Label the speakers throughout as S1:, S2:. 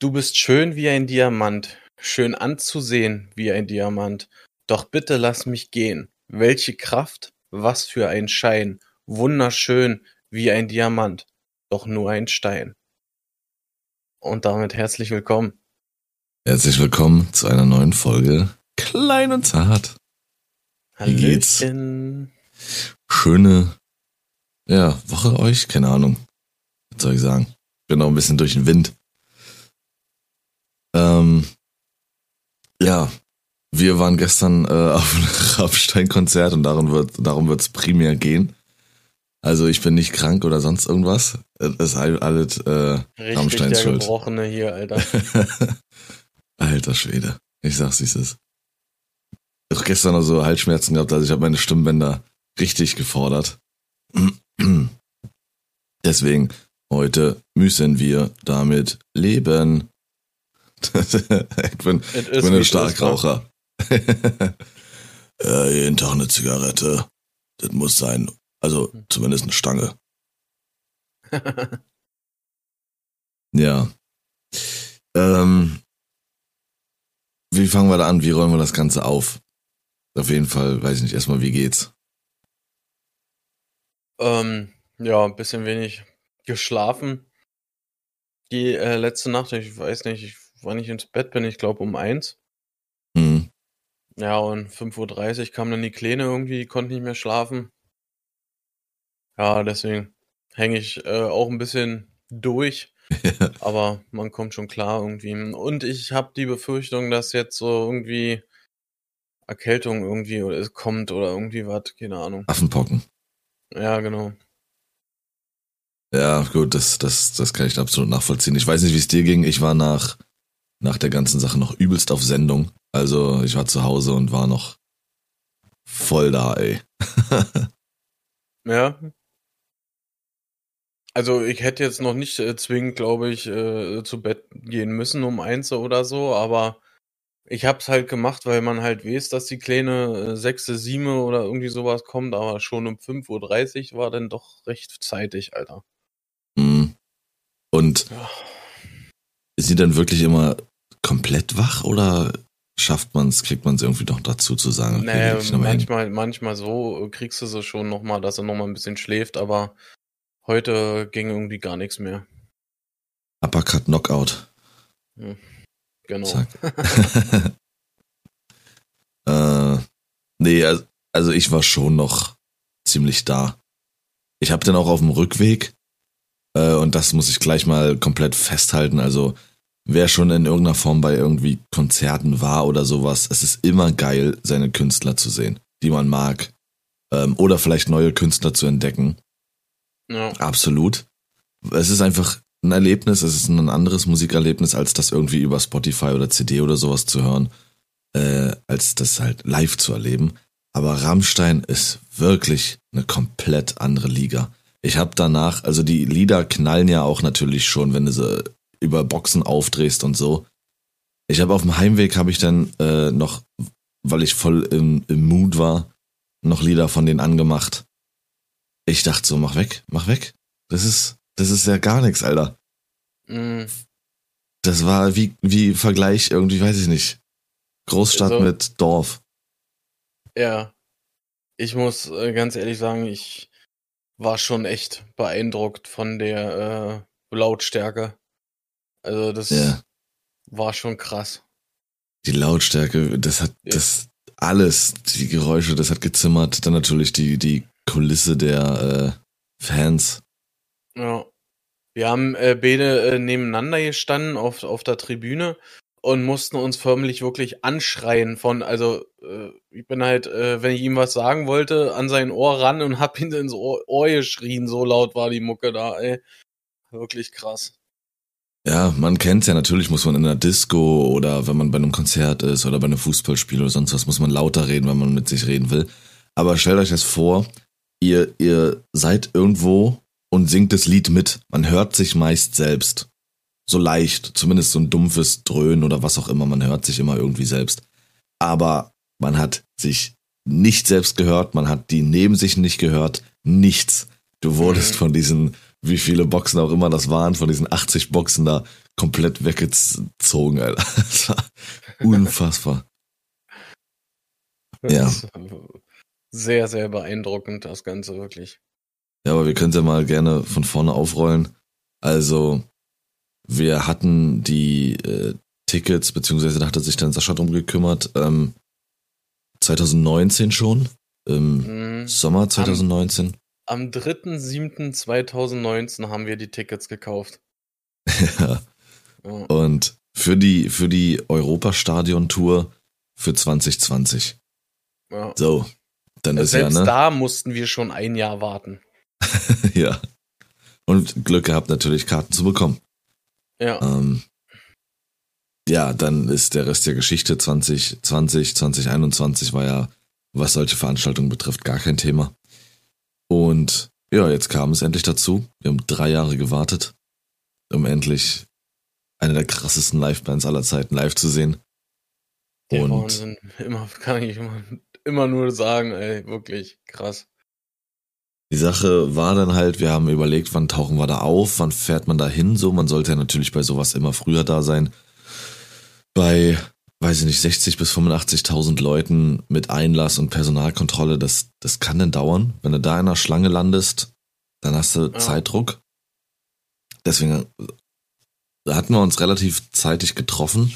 S1: Du bist schön wie ein Diamant, schön anzusehen wie ein Diamant. Doch bitte lass mich gehen. Welche Kraft, was für ein Schein, wunderschön wie ein Diamant, doch nur ein Stein. Und damit herzlich willkommen.
S2: Herzlich willkommen zu einer neuen Folge Klein und Zart. Wie geht's?
S1: Hallöchen.
S2: Schöne, ja, Woche euch? Keine Ahnung. Was soll ich sagen? Bin noch ein bisschen durch den Wind. Ähm, ja, wir waren gestern äh, auf einem Rammstein-Konzert und darum wird darum wird's primär gehen. Also ich bin nicht krank oder sonst irgendwas. Es ist alles äh,
S1: Richtig
S2: Rammsteins
S1: der
S2: Schuld.
S1: Gebrochene hier, Alter.
S2: Alter Schwede. Ich sag's, wie es ist. Ich hab gestern noch so Halsschmerzen gehabt, also ich habe meine Stimmbänder richtig gefordert. Deswegen, heute müssen wir damit leben. Ich bin, ich bin ein Starkraucher. ja, jeden Tag eine Zigarette. Das muss sein. Also zumindest eine Stange. Ja. Ähm, wie fangen wir da an? Wie räumen wir das Ganze auf? Auf jeden Fall, weiß ich nicht, erstmal, wie geht's?
S1: ähm, ja, ein bisschen wenig geschlafen. Die äh, letzte Nacht, ich weiß nicht, ich, wann ich ins Bett bin, ich glaube um eins.
S2: Hm.
S1: Ja, und 5.30 Uhr kam dann die Kleine irgendwie, die konnte nicht mehr schlafen. Ja, deswegen hänge ich äh, auch ein bisschen durch, aber man kommt schon klar irgendwie. Und ich habe die Befürchtung, dass jetzt so irgendwie Erkältung irgendwie oder es kommt oder irgendwie was, keine Ahnung.
S2: Affenpocken.
S1: Ja, genau.
S2: Ja, gut, das, das, das kann ich absolut nachvollziehen. Ich weiß nicht, wie es dir ging. Ich war nach, nach der ganzen Sache noch übelst auf Sendung. Also ich war zu Hause und war noch voll da, ey.
S1: Ja. Also ich hätte jetzt noch nicht äh, zwingend, glaube ich, äh, zu Bett gehen müssen um eins oder so, aber ich hab's halt gemacht, weil man halt weiß, dass die kleine äh, sechste, siebte oder irgendwie sowas kommt, aber schon um 5.30 Uhr war dann doch recht zeitig, Alter.
S2: Hm. Und
S1: Ja.
S2: Ist sie dann wirklich immer komplett wach oder schafft man es, kriegt man es irgendwie doch dazu zu sagen? okay,
S1: Nee,
S2: leg dich noch mal hin?
S1: manchmal, manchmal so kriegst du sie schon nochmal, dass er nochmal ein bisschen schläft, aber heute ging irgendwie gar nichts mehr.
S2: Uppercut Knockout.
S1: Genau.
S2: Zack. äh, nee, also, also ich war schon noch ziemlich da. Ich habe dann auch auf dem Rückweg, äh, und das muss ich gleich mal komplett festhalten, also wer schon in irgendeiner Form bei irgendwie Konzerten war oder sowas, es ist immer geil, seine Künstler zu sehen, die man mag. Ähm, oder vielleicht neue Künstler zu entdecken.
S1: Ja.
S2: Absolut. Es ist einfach ein Erlebnis, es ist ein anderes Musikerlebnis, als das irgendwie über Spotify oder CD oder sowas zu hören, äh, als das halt live zu erleben. Aber Rammstein ist wirklich eine komplett andere Liga. Ich habe danach, also die Lieder knallen ja auch natürlich schon, wenn du sie über Boxen aufdrehst und so. Ich habe auf dem Heimweg habe ich dann äh, noch, weil ich voll im, im Mood war, noch Lieder von denen angemacht. Ich dachte so, mach weg, mach weg. Das ist, das ist ja gar nichts, Alter.
S1: Mm,
S2: Das war wie, wie Vergleich irgendwie, weiß ich nicht. Großstadt
S1: Also-
S2: mit Dorf.
S1: Ja, ich muss äh, ganz ehrlich sagen, ich war schon echt beeindruckt von der äh, Lautstärke. Also das
S2: Ja.
S1: war schon krass.
S2: Die Lautstärke, das hat,
S1: Ja.
S2: das alles, die Geräusche, das hat gezimmert. Dann natürlich die, die Kulisse der äh, Fans.
S1: Ja. Wir haben äh, beide äh, nebeneinander gestanden auf, auf der Tribüne und mussten uns förmlich wirklich anschreien von, also äh, ich bin halt, äh, wenn ich ihm was sagen wollte, an sein Ohr ran und hab ihn ins Ohr, Ohr geschrien, so laut war die Mucke da, ey. Wirklich krass.
S2: Ja, man kennt's ja, natürlich muss man in einer Disco oder wenn man bei einem Konzert ist oder bei einem Fußballspiel oder sonst was, muss man lauter reden, wenn man mit sich reden will. Aber stellt euch das vor, ihr, ihr seid irgendwo und singt das Lied mit. Man hört sich meist selbst. So leicht, zumindest so ein dumpfes Dröhnen oder was auch immer, man hört sich immer irgendwie selbst. Aber man hat sich nicht selbst gehört, man hat die neben sich nicht gehört, nichts. Du wurdest
S1: Mhm.
S2: von diesen wie viele Boxen auch immer das waren, von diesen 80 Boxen da komplett weggezogen, Alter. Das war unfassbar. Ja.
S1: Sehr, sehr beeindruckend, das Ganze wirklich.
S2: Ja, aber wir können es ja mal gerne von vorne aufrollen. Also, wir hatten die äh, Tickets, beziehungsweise da hatte sich dann Sascha drum gekümmert, ähm, 2019 schon, im mhm. Sommer 2019.
S1: Am, am 3.7.2019 haben wir die Tickets gekauft.
S2: ja. ja. Und für die, für die Europastadion-Tour für 2020. Ja. So, dann ist
S1: Selbst
S2: ja, ne?
S1: da mussten wir schon ein Jahr warten.
S2: ja. Und Glück gehabt, natürlich Karten zu bekommen.
S1: Ja.
S2: Ähm, ja, dann ist der Rest der Geschichte 2020, 2021 war ja, was solche Veranstaltungen betrifft, gar kein Thema. Und ja, jetzt kam es endlich dazu. Wir haben drei Jahre gewartet, um endlich eine der krassesten Livebands aller Zeiten live zu sehen.
S1: Der und Wahnsinn. Immer, kann ich immer, immer nur sagen, ey, wirklich krass.
S2: Die Sache war dann halt, wir haben überlegt, wann tauchen wir da auf, wann fährt man da hin, so. Man sollte ja natürlich bei sowas immer früher da sein. Bei, weiß ich nicht, 60 bis 85.000 Leuten mit Einlass und Personalkontrolle, das, das kann denn dauern. Wenn du da in einer Schlange landest, dann hast du ja. Zeitdruck. Deswegen hatten wir uns relativ zeitig getroffen.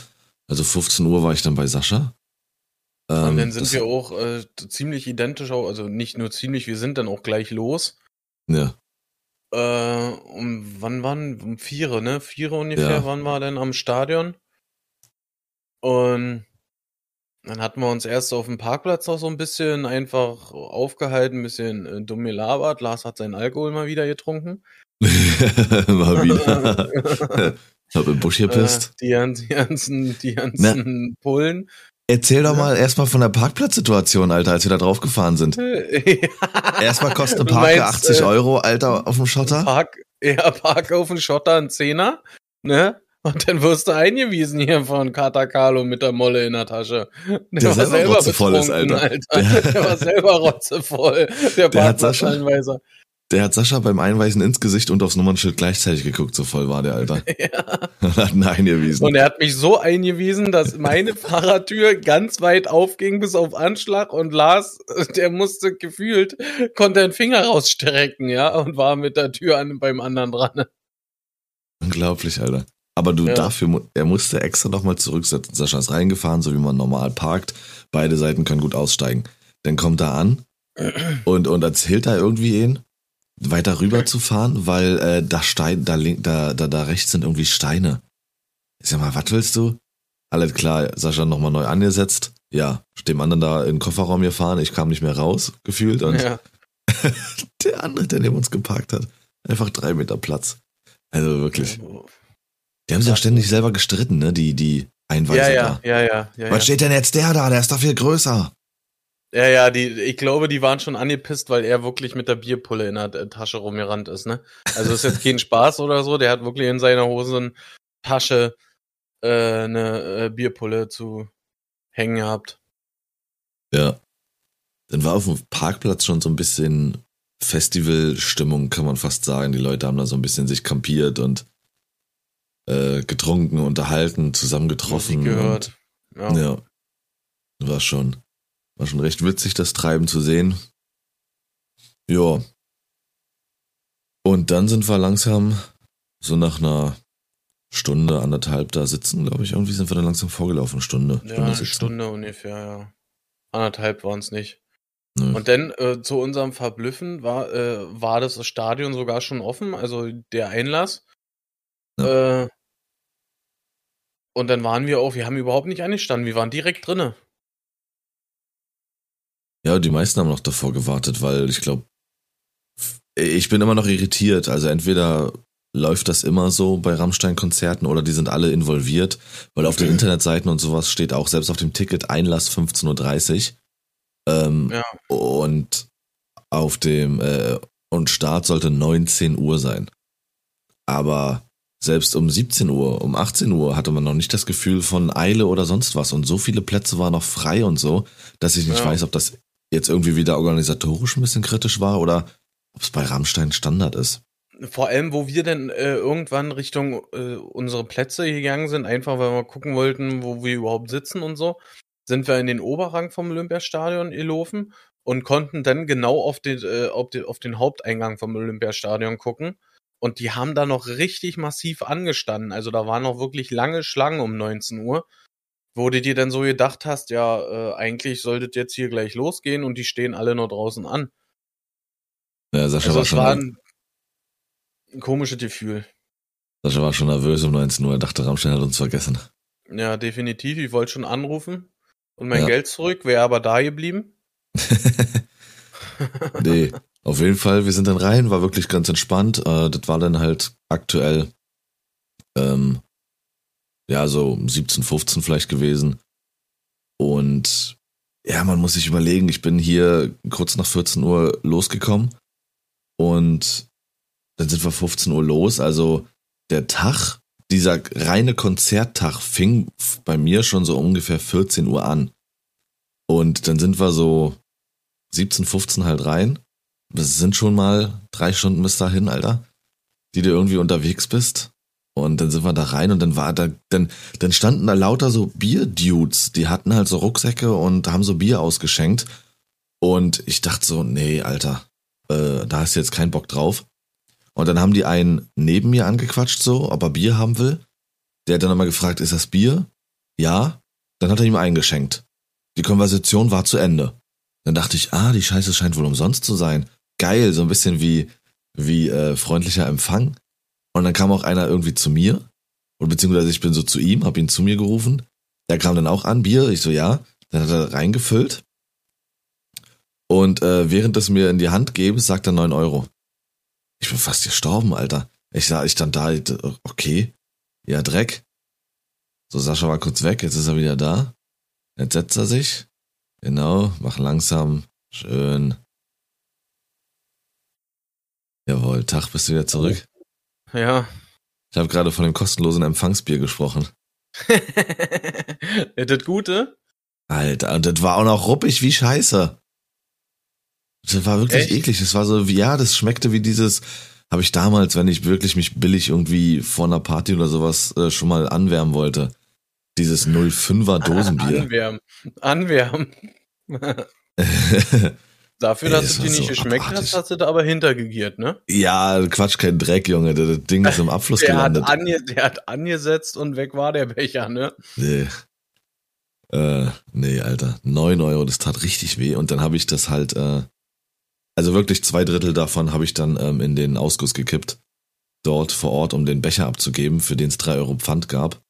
S2: Also 15 Uhr war ich dann bei Sascha.
S1: Ähm, und dann sind wir auch äh, ziemlich identisch, also nicht nur ziemlich, wir sind dann auch gleich los.
S2: Ja.
S1: Äh, um wann waren? Um vier, ne? Vier ungefähr, ja. wann war denn am Stadion? Und dann hatten wir uns erst auf dem Parkplatz noch so ein bisschen einfach aufgehalten, ein bisschen äh, dumm gelabert. Lars hat seinen Alkohol mal wieder getrunken.
S2: mal wieder. Hab im Busch gepisst.
S1: Äh, die, ganzen, die ganzen, die ganzen Pullen.
S2: Erzähl doch mal erstmal von der Parkplatzsituation, Alter, als wir da draufgefahren sind. erstmal kostet Park meinst, 80 äh, Euro, Alter, auf dem Schotter.
S1: Park, ja, Park auf dem Schotter ein Zehner, ne? Und dann wirst du eingewiesen hier von Katakalo mit der Molle in der Tasche.
S2: Der, der war selber rotzevoll ist, Alter. Alter.
S1: Der, der, war selber rotzevoll. Der,
S2: der hat Sascha, der hat Sascha beim Einweisen ins Gesicht und aufs Nummernschild gleichzeitig geguckt, so voll war der, Alter. ja. Und hat ihn eingewiesen.
S1: Und er hat mich so eingewiesen, dass meine Fahrradtür ganz weit aufging bis auf Anschlag und Lars, der musste gefühlt, konnte einen Finger rausstrecken, ja, und war mit der Tür an, beim anderen dran.
S2: Unglaublich, Alter. Aber du ja. dafür, er musste extra nochmal zurücksetzen. Sascha ist reingefahren, so wie man normal parkt. Beide Seiten können gut aussteigen. Dann kommt er an und, und erzählt da irgendwie ihn weiter rüber zu fahren, weil äh, da Stein, da, da, da, da rechts sind irgendwie Steine. Ich sag mal, was willst du? Alles klar, Sascha nochmal neu angesetzt. Ja, dem anderen da in den Kofferraum gefahren, ich kam nicht mehr raus, gefühlt. Und ja. der andere, der neben uns geparkt hat, einfach drei Meter Platz. Also wirklich. Die haben sich ja ständig selber gestritten, ne? Die, die Einweiser
S1: ja, ja, da. Ja, ja, ja.
S2: Was steht denn jetzt der da? Der ist doch viel größer.
S1: Ja, ja, die, ich glaube, die waren schon angepisst, weil er wirklich mit der Bierpulle in der Tasche rumgerannt ist, ne? Also ist jetzt kein Spaß oder so, der hat wirklich in seiner Hosentasche äh, eine äh, Bierpulle zu hängen gehabt.
S2: Ja. Dann war auf dem Parkplatz schon so ein bisschen Festivalstimmung, kann man fast sagen. Die Leute haben da so ein bisschen sich kampiert und äh, getrunken, unterhalten, zusammengetroffen.
S1: Musik gehört.
S2: Ja. ja. War schon. War schon recht witzig, das Treiben zu sehen. Ja. Und dann sind wir langsam so nach einer Stunde, anderthalb da sitzen, glaube ich. Irgendwie sind wir dann langsam vorgelaufen, Stunde.
S1: Ja, Stunde eine Stunde ungefähr, ja. Anderthalb waren es nicht. Nee. Und dann äh, zu unserem Verblüffen war, äh, war das Stadion sogar schon offen, also der Einlass. Äh, und dann waren wir auch, wir haben überhaupt nicht angestanden, wir waren direkt drinnen.
S2: Ja, die meisten haben noch davor gewartet, weil ich glaube, ich bin immer noch irritiert. Also entweder läuft das immer so bei Rammstein-Konzerten oder die sind alle involviert, weil auf den Internetseiten und sowas steht auch selbst auf dem Ticket Einlass 15.30 Uhr. Ähm, ja. Und auf dem äh, und Start sollte 19 Uhr sein. Aber selbst um 17 Uhr, um 18 Uhr hatte man noch nicht das Gefühl von Eile oder sonst was. Und so viele Plätze waren noch frei und so, dass ich nicht ja. weiß, ob das jetzt irgendwie wieder organisatorisch ein bisschen kritisch war oder ob es bei Rammstein Standard ist.
S1: vor allem, wo wir dann äh, irgendwann Richtung äh, unsere Plätze gegangen sind, einfach weil wir gucken wollten, wo wir überhaupt sitzen und so, sind wir in den Oberrang vom Olympiastadion gelaufen und konnten dann genau auf den, äh, auf, den, auf den Haupteingang vom Olympiastadion gucken. Und die haben da noch richtig massiv angestanden. Also da waren noch wirklich lange Schlangen um 19 Uhr, wo du dir dann so gedacht hast, ja, äh, eigentlich solltet jetzt hier gleich losgehen und die stehen alle noch draußen an.
S2: Ja, Sascha
S1: Also
S2: war schon,
S1: war ein, ein komisches Gefühl.
S2: Sascha war schon nervös um 19 Uhr, er dachte, Rammstein hat uns vergessen.
S1: Ja, definitiv. Ich wollte schon anrufen und mein
S2: Ja.
S1: Geld zurück, wäre aber da geblieben.
S2: nee, auf jeden Fall, wir sind dann rein, war wirklich ganz entspannt. Äh, das war dann halt aktuell, ähm, ja, so 17, 15 vielleicht gewesen. Und ja, man muss sich überlegen, ich bin hier kurz nach 14 Uhr losgekommen und dann sind wir 15 Uhr los. Also der Tag, dieser reine Konzerttag fing bei mir schon so ungefähr 14 Uhr an. Und dann sind wir so 17, 15 halt rein. Das sind schon mal drei Stunden bis dahin, Alter, die du irgendwie unterwegs bist. Und dann sind wir da rein und dann war da, dann, dann standen da lauter so Bier-Dudes, die hatten halt so Rucksäcke und haben so Bier ausgeschenkt. Und ich dachte so, nee, Alter, äh, da hast du jetzt keinen Bock drauf. Und dann haben die einen neben mir angequatscht, so, ob er Bier haben will. Der hat dann nochmal gefragt, ist das Bier? Ja. Dann hat er ihm eingeschenkt. Die Konversation war zu Ende. Dann dachte ich, ah, die Scheiße scheint wohl umsonst zu sein. Geil, so ein bisschen wie, wie äh, freundlicher Empfang. Und dann kam auch einer irgendwie zu mir. Und beziehungsweise ich bin so zu ihm, hab ihn zu mir gerufen. Der kam dann auch an, Bier. Ich so, ja. Dann hat er reingefüllt. Und äh, während es mir in die Hand geben, sagt er 9 Euro. Ich bin fast gestorben, Alter. Ich sah, ich stand da, okay. Ja, Dreck. So, Sascha war kurz weg, jetzt ist er wieder da. Jetzt setzt er sich. Genau, mach langsam. Schön. Jawohl, Tag, bist du wieder zurück?
S1: Ja.
S2: Ich habe gerade von dem kostenlosen Empfangsbier gesprochen.
S1: das Gute?
S2: Alter, und das war auch noch ruppig wie Scheiße. Das war wirklich
S1: Echt?
S2: eklig. Das war so, wie, ja, das schmeckte wie dieses, habe ich damals, wenn ich wirklich mich billig irgendwie vor einer Party oder sowas äh, schon mal anwärmen wollte. Dieses 05er Dosenbier.
S1: Anwärmen. Anwärmen. Dafür, dass
S2: das
S1: es dir nicht
S2: so
S1: geschmeckt
S2: abartig.
S1: hat, hast du da aber hintergegiert, ne?
S2: ja, Quatsch, kein Dreck, Junge. Das Ding ist im Abfluss
S1: Der hat,
S2: gelandet.
S1: ange der hat angesetzt und weg war der Becher, ne?
S2: Nee. Äh, nee, Alter. 9 Euro, das tat richtig weh. Und dann habe ich das halt, äh, also wirklich zwei Drittel davon habe ich dann ähm, in den Ausguss gekippt. Dort vor Ort, um den Becher abzugeben, für den es 3 Euro Pfand gab.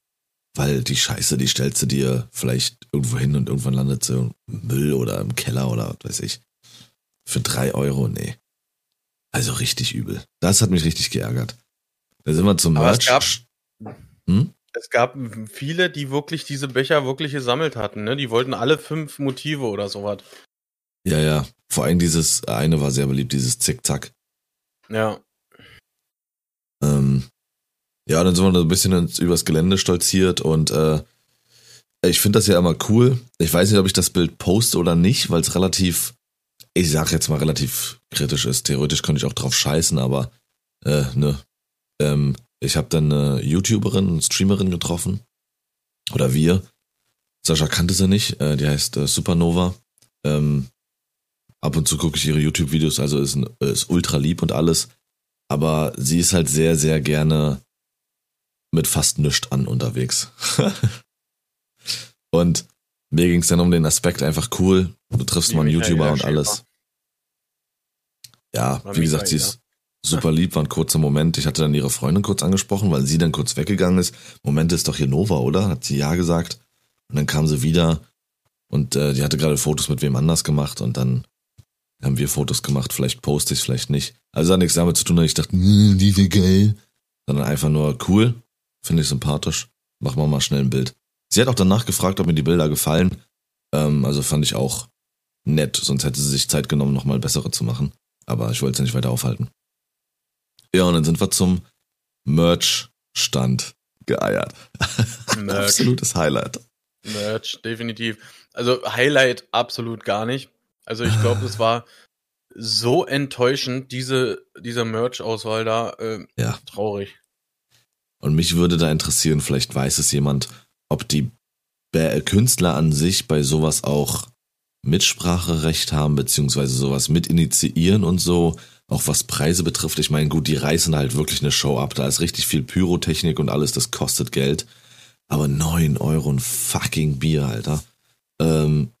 S2: Weil die Scheiße, die stellst du dir vielleicht irgendwo hin und irgendwann landet sie im Müll oder im Keller oder was weiß ich. Für 3 Euro, nee. Also richtig übel. Das hat mich richtig geärgert. Da sind wir zum
S1: Aber es gab-
S2: Hm?
S1: Es gab viele, die wirklich diese Becher wirklich gesammelt hatten, ne? Die wollten alle fünf Motive oder sowas.
S2: Ja, ja. Vor allem dieses eine war sehr beliebt, dieses Zickzack.
S1: Ja.
S2: Ähm, ja, dann sind wir da ein bisschen übers Gelände stolziert und äh, ich finde das ja immer cool. Ich weiß nicht, ob ich das Bild poste oder nicht, weil es relativ, ich sag jetzt mal relativ kritisch ist. Theoretisch könnte ich auch drauf scheißen, aber äh, ne. Ähm, ich habe dann eine YouTuberin, eine Streamerin getroffen. Oder wir. Sascha kannte sie nicht. Äh, die heißt äh, Supernova. Ähm, ab und zu gucke ich ihre YouTube-Videos, also ist, ein, ist ultra lieb und alles. Aber sie ist halt sehr, sehr gerne mit fast nichts an unterwegs. und mir ging es dann um den Aspekt einfach cool. Du triffst
S1: Wie
S2: mal einen YouTuber und alles. Ja, wie gesagt, sie ist super lieb, war ein kurzer Moment. Ich hatte dann ihre Freundin kurz angesprochen, weil sie dann kurz weggegangen ist. Moment ist doch hier Nova, oder? Hat sie ja gesagt. Und dann kam sie wieder und äh, die hatte gerade Fotos mit wem anders gemacht und dann haben wir Fotos gemacht. Vielleicht poste ich vielleicht nicht. Also hat nichts damit zu tun, dass ich dachte, "Hm, die ist geil. Sondern einfach nur cool, finde ich sympathisch. Machen wir mal schnell ein Bild. Sie hat auch danach gefragt, ob mir die Bilder gefallen. Ähm, also fand ich auch nett, sonst hätte sie sich Zeit genommen, nochmal bessere zu machen. Aber ich wollte sie nicht weiter aufhalten. Ja, und dann sind wir zum Merch-Stand geeiert.
S1: Merch.
S2: Absolutes Highlight.
S1: Merch, definitiv. Also Highlight absolut gar nicht. Also ich glaube, es war so enttäuschend, diese, diese Merch-Auswahl da. Äh,
S2: Ja.
S1: Traurig.
S2: Und mich würde da interessieren, vielleicht weiß es jemand, ob die Künstler an sich bei sowas auch Mitspracherecht haben, beziehungsweise sowas mit initiieren und so, auch was Preise betrifft. Ich meine, gut, die reißen halt wirklich eine Show ab. Da ist richtig viel Pyrotechnik und alles, das kostet Geld. Aber neun Euro ein fucking Bier, Alter. Ähm,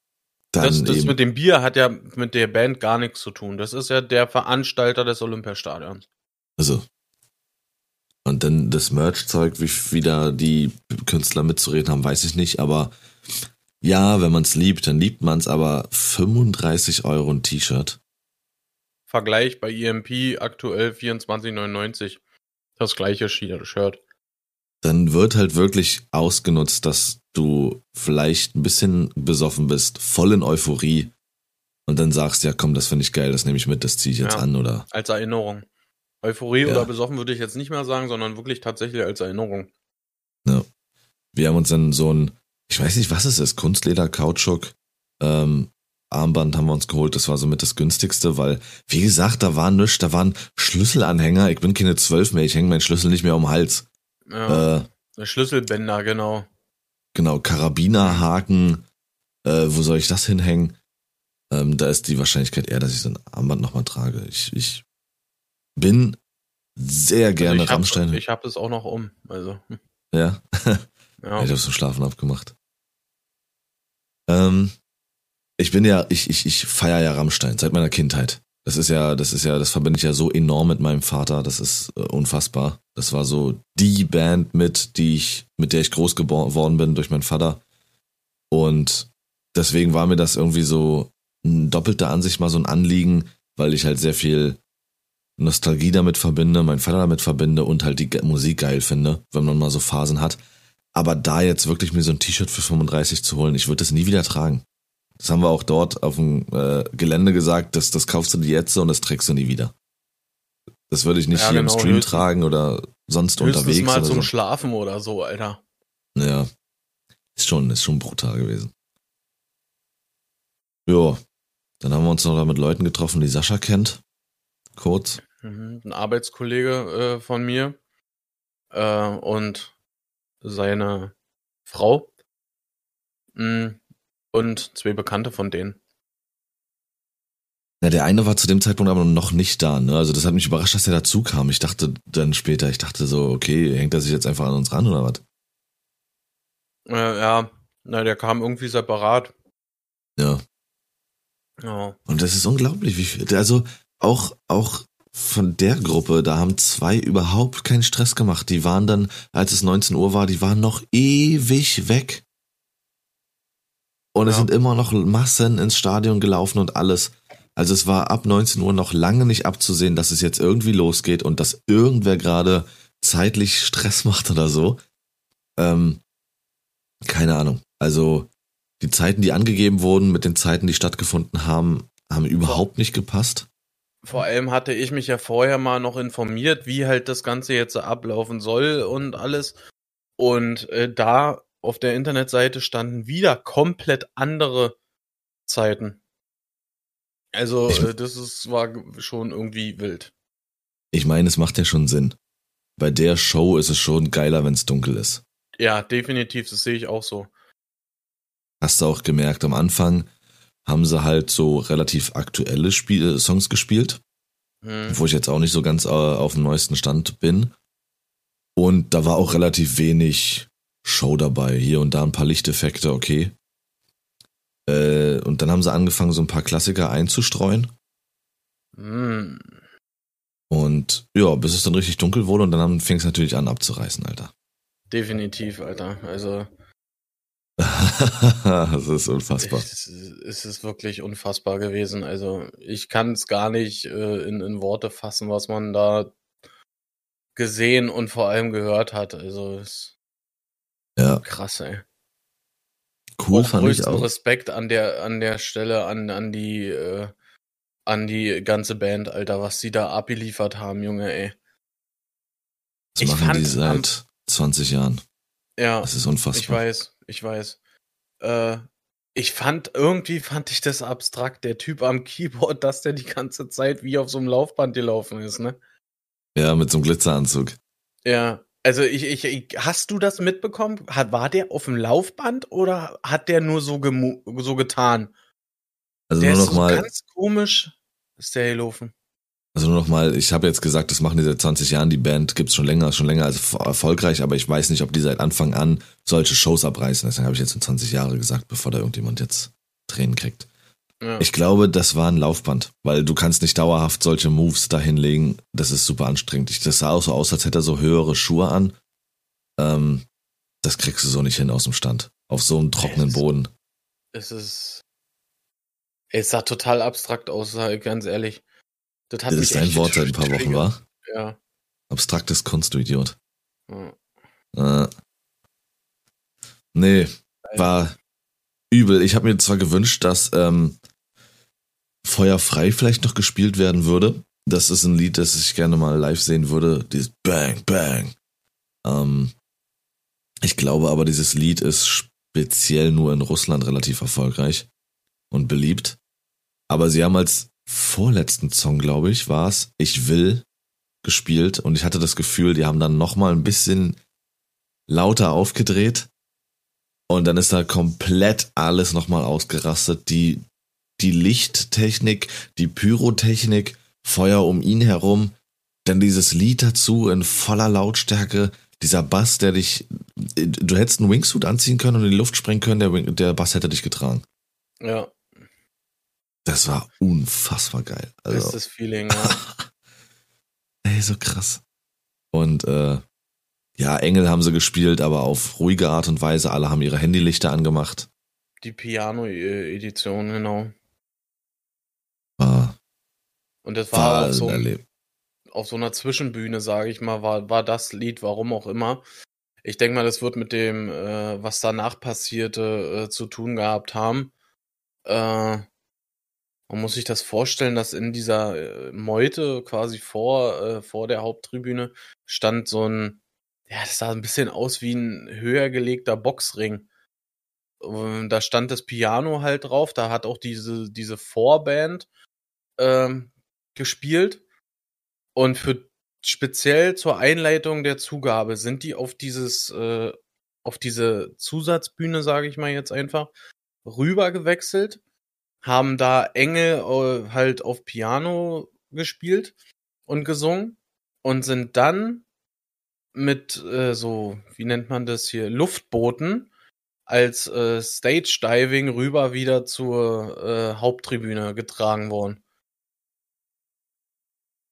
S2: dann
S1: Das, das
S2: eben,
S1: mit dem Bier hat ja mit der Band gar nichts zu tun. Das ist ja der Veranstalter des Olympiastadions.
S2: Also. Und dann das Merch-Zeug, wie wieder die Künstler mitzureden haben, weiß ich nicht. Aber ja, wenn man es liebt, dann liebt man es. Aber 35 Euro ein T-Shirt.
S1: Vergleich bei EMP aktuell 24,99. Das gleiche Sch- Shirt.
S2: Dann wird halt wirklich ausgenutzt, dass du vielleicht ein bisschen besoffen bist, voll in Euphorie. Und dann sagst, ja komm, das finde ich geil, das nehme ich mit, das ziehe ich jetzt
S1: Ja.
S2: an, oder?
S1: Als Erinnerung. Euphorie
S2: Ja.
S1: oder besoffen würde ich jetzt nicht mehr sagen, sondern wirklich tatsächlich als Erinnerung.
S2: Wir haben uns dann so ein, ich weiß nicht, was es ist, Kunstleder, Kautschuk, ähm, Armband haben wir uns geholt. Das war somit das günstigste, weil, wie gesagt, da war nichts, da waren Schlüsselanhänger. Ich bin keine zwölf mehr, ich hänge meinen Schlüssel nicht mehr um den Hals.
S1: Ja,
S2: Äh,
S1: Schlüsselbänder, genau.
S2: genau, Karabinerhaken, äh, wo soll ich das hinhängen? Ähm, da ist die Wahrscheinlichkeit eher, dass ich so ein Armband nochmal trage. Ich, ich bin sehr gerne
S1: also ich
S2: Rammstein.
S1: Hab, ich habe es auch noch um. Also,
S2: ja.
S1: ja.
S2: Ich habe zum Schlafen abgemacht. Ähm, ich bin ja, ich, ich, ich feiere ja Rammstein seit meiner Kindheit. Das ist ja, das ist ja, das verbinde ich ja so enorm mit meinem Vater. Das ist äh, unfassbar. Das war so die Band mit, die ich, mit der ich groß geworden bin durch meinen Vater. Und deswegen war mir das irgendwie so in doppelter Ansicht mal so ein Anliegen, weil ich halt sehr viel Nostalgie damit verbinde, meinen Vater damit verbinde und halt die Musik geil finde, wenn man mal so Phasen hat. Aber da jetzt wirklich mir so ein T-Shirt für 35 zu holen, ich würde das nie wieder tragen. Das haben wir auch dort auf dem äh, Gelände gesagt, das, das kaufst du dir jetzt und das trägst du nie wieder. Das würde ich nicht
S1: Ja,
S2: hier
S1: genau,
S2: im Stream tragen oder sonst
S1: Höchstens
S2: unterwegs
S1: mal zum
S2: so.
S1: Schlafen oder so, Alter.
S2: Ja. Ist schon, ist schon brutal gewesen. Ja. Dann haben wir uns noch da mit Leuten getroffen, die Sascha kennt. Kurz.
S1: Mhm. Ein Arbeitskollege äh, von mir äh, und seine Frau mm, und zwei Bekannte von denen.
S2: Ja, der eine war zu dem Zeitpunkt aber noch nicht da, ne? Also das hat mich überrascht, dass der dazu kam. Ich dachte dann später, ich dachte so, okay, hängt er sich jetzt einfach an uns ran oder was?
S1: Äh, ja, na, der kam irgendwie separat.
S2: Ja.
S1: Ja.
S2: Und das ist unglaublich, wie viel. Also auch, auch von der Gruppe, da haben zwei überhaupt keinen Stress gemacht. Die waren dann, als es 19 Uhr war, die waren noch ewig weg. Und es
S1: Ja.
S2: sind immer noch Massen ins Stadion gelaufen und alles. Also es war ab 19 Uhr noch lange nicht abzusehen, dass es jetzt irgendwie losgeht und dass irgendwer gerade zeitlich Stress macht oder so. Ähm, keine Ahnung. Also die Zeiten, die angegeben wurden mit den Zeiten, die stattgefunden haben, haben überhaupt nicht gepasst.
S1: Vor allem hatte ich mich ja vorher mal noch informiert, wie halt das Ganze jetzt ablaufen soll und alles. Und äh, da auf der Internetseite standen wieder komplett andere Zeiten. Also äh, das ist, war schon irgendwie wild.
S2: Ich meine, es macht ja schon Sinn. Bei der Show ist es schon geiler, wenn es dunkel ist.
S1: Ja, definitiv, das sehe ich auch so.
S2: Hast du auch gemerkt, am Anfang haben sie halt so relativ aktuelle Spiel Songs gespielt,
S1: Hm.
S2: wo ich jetzt auch nicht so ganz äh, auf dem neuesten Stand bin. Und da war auch relativ wenig Show dabei. Hier und da ein paar Lichteffekte, okay. Äh, und dann haben sie angefangen, so ein paar Klassiker einzustreuen.
S1: Hm.
S2: Und ja, bis es dann richtig dunkel wurde und dann fing es natürlich an abzureißen, Alter.
S1: Definitiv, Alter. Also
S2: das ist unfassbar.
S1: es, es ist wirklich unfassbar gewesen. Also ich kann es gar nicht äh, in, in Worte fassen, was man da gesehen und vor allem gehört hat. Also es
S2: Ja,
S1: ist krass, ey.
S2: cool
S1: auch
S2: fand ich auch.
S1: Respekt an der an der Stelle an an die äh, an die ganze Band, Alter, was sie da abgeliefert haben, Junge, ey.
S2: Das
S1: ich
S2: machen die
S1: fand am-
S2: seit 20 Jahren.
S1: Ja,
S2: Das ist
S1: ich
S2: unfassbar.
S1: weiß, ich weiß. Äh, Ich fand, irgendwie fand ich das abstrakt, der Typ am Keyboard, dass der die ganze Zeit wie auf so einem Laufband gelaufen ist, ne?
S2: Ja, mit so einem Glitzeranzug.
S1: Ja, also ich, ich, ich hast du das mitbekommen? Hat, war der auf dem Laufband oder hat der nur so, so getan?
S2: Also
S1: der
S2: nur
S1: ist
S2: noch
S1: so
S2: mal,
S1: ganz komisch, ist der gelaufen.
S2: Also nur noch mal, ich habe jetzt gesagt, das machen die seit 20 Jahren, die Band gibt's schon länger, schon länger als erfolgreich, aber ich weiß nicht, ob die seit Anfang an solche Shows abreißen. Deswegen habe ich jetzt in 20 Jahre gesagt, bevor da irgendjemand jetzt Tränen kriegt.
S1: Ja.
S2: Ich glaube, das war ein Laufband, weil du kannst nicht dauerhaft solche Moves da hinlegen. Das ist super anstrengend. Ich, das sah auch so aus, als hätte er so höhere Schuhe an. Ähm, das kriegst du so nicht hin aus dem Stand. Auf so einem trockenen
S1: Es-
S2: Boden.
S1: es ist. Es sah total abstrakt aus, ganz ehrlich. Das
S2: Das ist dein Wort seit ein paar Wochen, war?
S1: Ja.
S2: Abstraktes Kunst, du Idiot.
S1: ja.
S2: Äh, nee, war übel. Ich habe mir zwar gewünscht, dass ähm, Feuer frei vielleicht noch gespielt werden würde. Das ist ein Lied, das ich gerne mal live sehen würde. Dieses Bang, Bang. Ähm, ich glaube aber, dieses Lied ist speziell nur in Russland relativ erfolgreich und beliebt. Aber sie haben als vorletzten Song, glaube ich, war es Ich will gespielt und ich hatte das Gefühl, die haben dann nochmal ein bisschen lauter aufgedreht und dann ist da komplett alles nochmal ausgerastet. Die, die Lichttechnik, die Pyrotechnik, Feuer um ihn herum, dann dieses Lied dazu in voller Lautstärke, dieser Bass, der dich, du hättest einen Wingsuit anziehen können und in die Luft sprengen können, der, der Bass hätte dich getragen.
S1: ja,
S2: Das war unfassbar geil. Also,
S1: bestes Feeling, ja.
S2: ey, so krass. Und äh, ja, Engel haben sie gespielt, aber auf ruhige Art und Weise. Alle haben ihre Handylichter angemacht.
S1: Die Piano-Edition, genau.
S2: War,
S1: Und das war
S2: war
S1: auf so,
S2: ein
S1: auf so einer Zwischenbühne, sage ich mal, war, war das Lied, warum auch immer. Ich denke mal, das wird mit dem, äh, was danach passierte, äh, zu tun gehabt haben. Äh, man muss sich das vorstellen, dass in dieser äh, Meute quasi vor, äh, vor der Haupttribüne stand so ein, ja, das sah ein bisschen aus wie ein höher gelegter Boxring. Und da stand das Piano halt drauf, da hat auch diese, diese Vorband ähm, gespielt. Und für speziell zur Einleitung der Zugabe sind die auf dieses, äh, auf diese Zusatzbühne, sage ich mal jetzt einfach, rüber gewechselt, haben da Engel äh, halt auf Piano gespielt und gesungen und sind dann mit äh, so, wie nennt man das hier, Luftbooten als äh, Stage Diving rüber wieder zur äh, Haupttribüne getragen worden.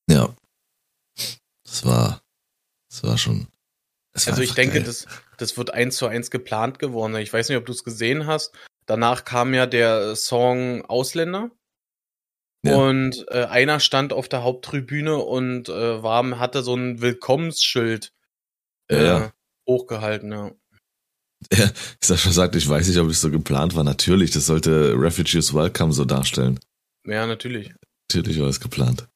S2: Ja. Das war, das war schon. Das war
S1: Also ich denke,
S2: geil.
S1: das, das wird eins zu eins geplant geworden. Ich weiß nicht, ob du es gesehen hast. Danach kam ja der Song Ausländer.
S2: Ja.
S1: Und äh, einer stand auf der Haupttribüne und äh, war, hatte so ein Willkommensschild äh,
S2: Ja, ja.
S1: hochgehalten. Ja.
S2: Sascha sagt, ich weiß nicht, ob es so geplant war. Natürlich, das sollte Refugees Welcome so darstellen.
S1: ja, natürlich.
S2: Natürlich war es geplant.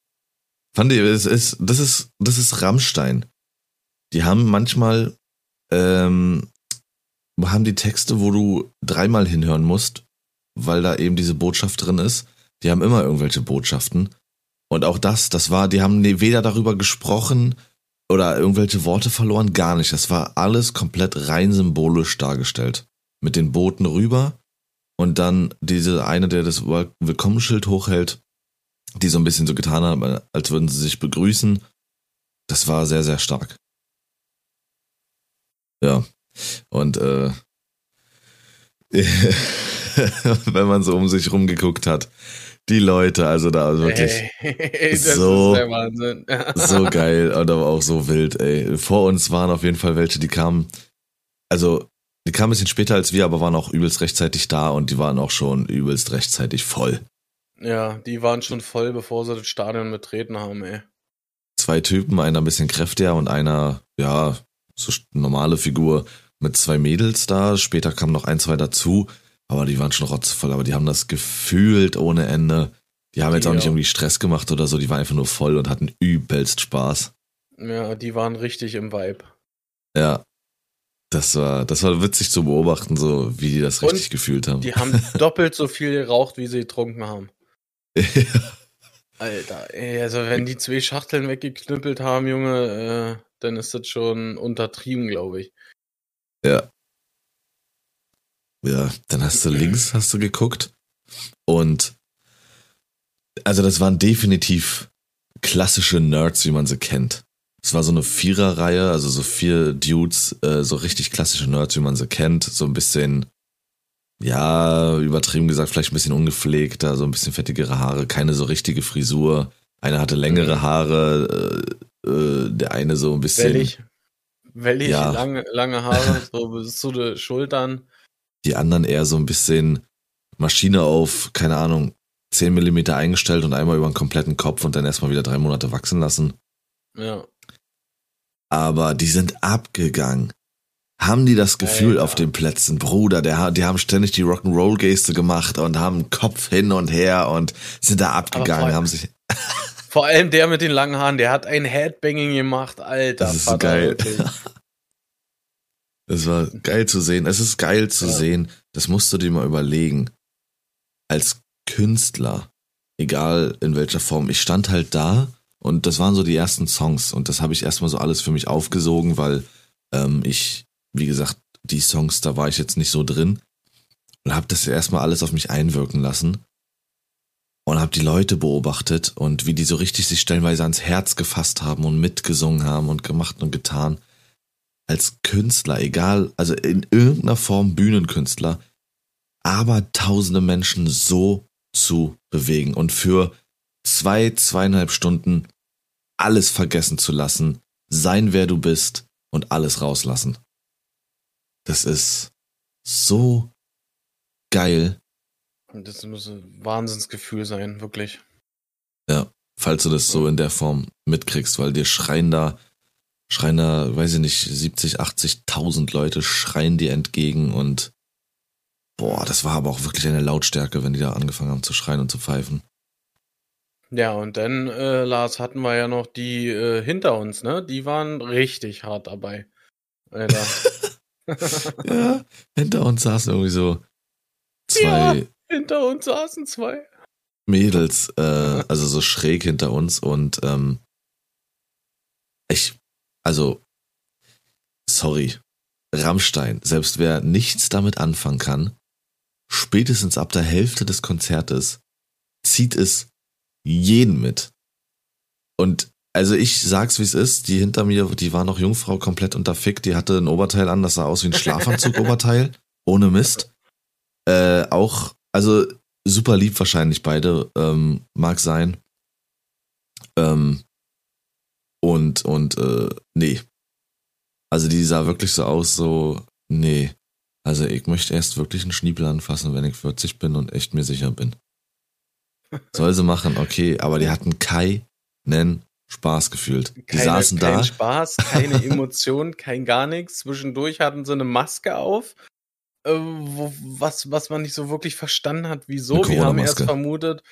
S2: Fand ich, es ist, das ist, das ist Rammstein. Die haben manchmal, ähm, haben die Texte, wo du dreimal hinhören musst, weil da eben diese Botschaft drin ist. Die haben immer irgendwelche Botschaften. Und auch das, das war, die haben ne- weder darüber gesprochen oder irgendwelche Worte verloren, gar nicht. Das war alles komplett rein symbolisch dargestellt. Mit den Booten rüber und dann diese eine, der das Willkommensschild hochhält, die so ein bisschen so getan haben, als würden sie sich begrüßen. Das war sehr, sehr stark. Ja. Und äh, wenn man so um sich rumgeguckt hat, die Leute, also da wirklich
S1: Ey, das
S2: so-
S1: ist der Wahnsinn.
S2: so geil und aber auch so wild, ey. Vor uns waren auf jeden Fall welche, die kamen, also die kamen ein bisschen später als wir, aber waren auch übelst rechtzeitig da und die waren auch schon übelst rechtzeitig voll.
S1: Ja, die waren schon voll, bevor sie das Stadion betreten haben, ey.
S2: Zwei Typen, einer ein bisschen kräftiger und einer, ja, so normale Figur mit zwei Mädels da. Später kamen noch ein, zwei dazu, aber die waren schon rotzvoll, aber die haben das gefühlt ohne Ende. Die haben jetzt auch nicht irgendwie Stress gemacht oder so, die waren einfach nur voll und hatten übelst Spaß.
S1: Ja, die waren richtig im Vibe.
S2: Ja. Das war, das war witzig zu beobachten, so wie die das richtig Und gefühlt haben.
S1: Die haben doppelt so viel geraucht, wie sie getrunken haben. ja. Alter, ey, also wenn die zwei Schachteln weggeknüppelt haben, Junge, äh, dann ist das schon untertrieben, glaube ich.
S2: Ja. Ja, dann hast du links, hast du geguckt. Und also das waren definitiv klassische Nerds, wie man sie kennt. Es war so eine Viererreihe, also so vier Dudes, äh, so richtig klassische Nerds, wie man sie kennt. So ein bisschen, ja, übertrieben gesagt, vielleicht ein bisschen ungepflegter, so ein bisschen fettigere Haare, keine so richtige Frisur. Einer hatte längere mhm. Haare, äh, äh, der eine so ein bisschen.
S1: Wellig, wellig ja. lange, lange Haare, so bis zu den Schultern.
S2: Die anderen eher so ein bisschen Maschine auf, keine Ahnung, 10 mm eingestellt und einmal über den kompletten Kopf und dann erstmal wieder drei Monate wachsen lassen.
S1: Ja.
S2: Aber die sind abgegangen. Haben die das Gefühl Alter. auf den Plätzen, Bruder, der, die haben ständig die Rock'n'Roll-Geste gemacht und haben Kopf hin und her und sind da abgegangen, haben sich.
S1: Vor allem der mit den langen Haaren, der hat ein Headbanging gemacht, Alter.
S2: Das ist so geil. Das war geil zu sehen. Es ist geil zu ja. sehen. Das musst du dir mal überlegen. Als Künstler, egal in welcher Form, ich stand halt da und das waren so die ersten Songs und das habe ich erstmal so alles für mich aufgesogen, weil ähm, ich, wie gesagt, die Songs, da war ich jetzt nicht so drin und habe das erstmal alles auf mich einwirken lassen und habe die Leute beobachtet und wie die so richtig sich stellenweise ans Herz gefasst haben und mitgesungen haben und gemacht und getan. Als Künstler, egal, also in irgendeiner Form Bühnenkünstler, aber tausende Menschen so zu bewegen und für zwei, zweieinhalb Stunden alles vergessen zu lassen, sein wer du bist und alles rauslassen. Das ist so geil.
S1: Das muss ein Wahnsinnsgefühl sein, wirklich.
S2: Ja, falls du das so in der Form mitkriegst, weil dir schreien da, schreien da, weiß ich nicht, 70, 80.000 Leute schreien dir entgegen und boah, das war aber auch wirklich eine Lautstärke, wenn die da angefangen haben zu schreien und zu pfeifen.
S1: Ja, und dann, äh, Lars, hatten wir ja noch die äh, hinter uns, ne? Die waren richtig hart dabei. Alter.
S2: ja, hinter uns saßen irgendwie so zwei. Ja,
S1: hinter uns saßen zwei.
S2: Mädels, äh, also so schräg hinter uns und ähm, ich, also, sorry, Rammstein, selbst wer nichts damit anfangen kann, spätestens ab der Hälfte des Konzertes zieht es jeden mit. Und also ich sag's wie es ist, die hinter mir, die war noch Jungfrau, komplett unterfickt, die hatte ein Oberteil an, das sah aus wie ein Schlafanzug-Oberteil, ohne Mist. Äh, auch, also super lieb wahrscheinlich beide, ähm, mag sein. Ähm, und, und, äh, nee. Also die sah wirklich so aus, so, nee. Also ich möchte erst wirklich einen Schniepel anfassen, wenn ich 40 bin und echt mir sicher bin. Soll sie machen, okay, aber die hatten keinen Spaß gefühlt. Die keine, saßen
S1: kein
S2: da.
S1: Kein Spaß, keine Emotion, kein gar nichts. Zwischendurch hatten sie eine Maske auf, äh, wo, was, was man nicht so wirklich verstanden hat, wieso. Wir haben erst vermutet,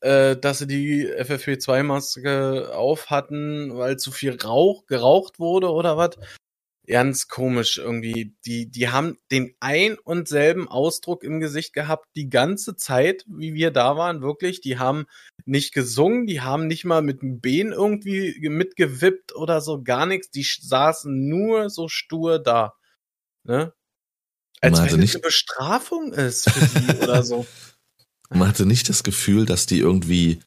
S1: äh, dass sie die FFP2-Maske auf hatten, weil zu viel Rauch geraucht wurde oder was ganz komisch irgendwie. Die, die haben den ein und selben Ausdruck im Gesicht gehabt die ganze Zeit, wie wir da waren, wirklich. Die haben nicht gesungen, die haben nicht mal mit dem Bein irgendwie mitgewippt oder so, gar nichts. Die saßen nur so stur da. Ne? Als wenn es eine Bestrafung ist für die oder so.
S2: Man hatte nicht das Gefühl, dass die irgendwie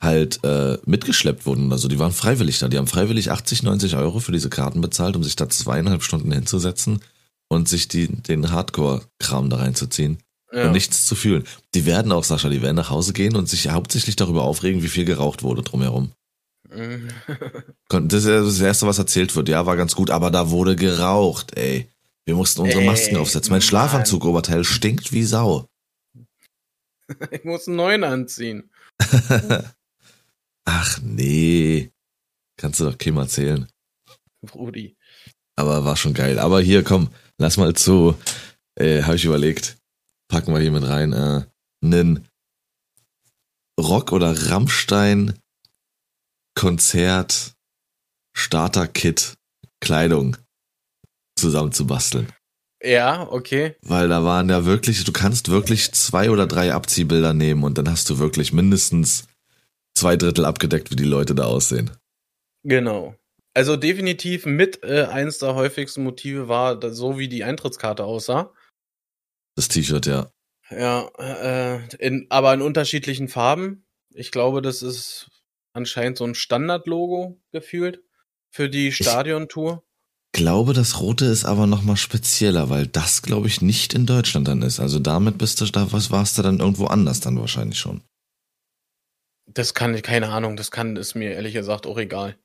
S2: halt äh, mitgeschleppt wurden. Also die waren freiwillig da. Die haben freiwillig 80, 90 Euro für diese Karten bezahlt, um sich da zweieinhalb Stunden hinzusetzen und sich die, den Hardcore-Kram da reinzuziehen. Ja. Und nichts zu fühlen. Die werden auch, Sascha, die werden nach Hause gehen und sich hauptsächlich darüber aufregen, wie viel geraucht wurde drumherum. das ist das Erste, was erzählt wird. Ja, war ganz gut, aber da wurde geraucht, ey. Wir mussten unsere ey, Masken aufsetzen. Mein Schlafanzug-Oberteil stinkt wie Sau.
S1: Ich muss einen neuen anziehen.
S2: Ach nee. Kannst du doch Kim erzählen.
S1: Rudi.
S2: Aber war schon geil. Aber hier, komm, lass mal zu. Äh, Habe ich überlegt. Packen wir hier mit rein. Äh, nen Rock- oder Rammstein Konzert Starter-Kit Kleidung. zusammen zu basteln.
S1: Ja, okay.
S2: Weil da waren ja wirklich, du kannst wirklich zwei oder drei Abziehbilder nehmen und dann hast du wirklich mindestens zwei Drittel abgedeckt, wie die Leute da aussehen.
S1: Genau. Also definitiv mit äh, eins der häufigsten Motive war so, wie die Eintrittskarte aussah.
S2: Das T-Shirt, ja.
S1: Ja, äh, in, aber in unterschiedlichen Farben. Ich glaube, das ist anscheinend so ein Standardlogo gefühlt für die Stadiontour.
S2: Glaube, das Rote ist aber nochmal spezieller, weil das, glaube ich, nicht in Deutschland dann ist. Also damit bist du, da was warst du dann irgendwo anders dann wahrscheinlich schon.
S1: Das kann, ich, keine Ahnung, das kann, ist mir ehrlich gesagt auch egal.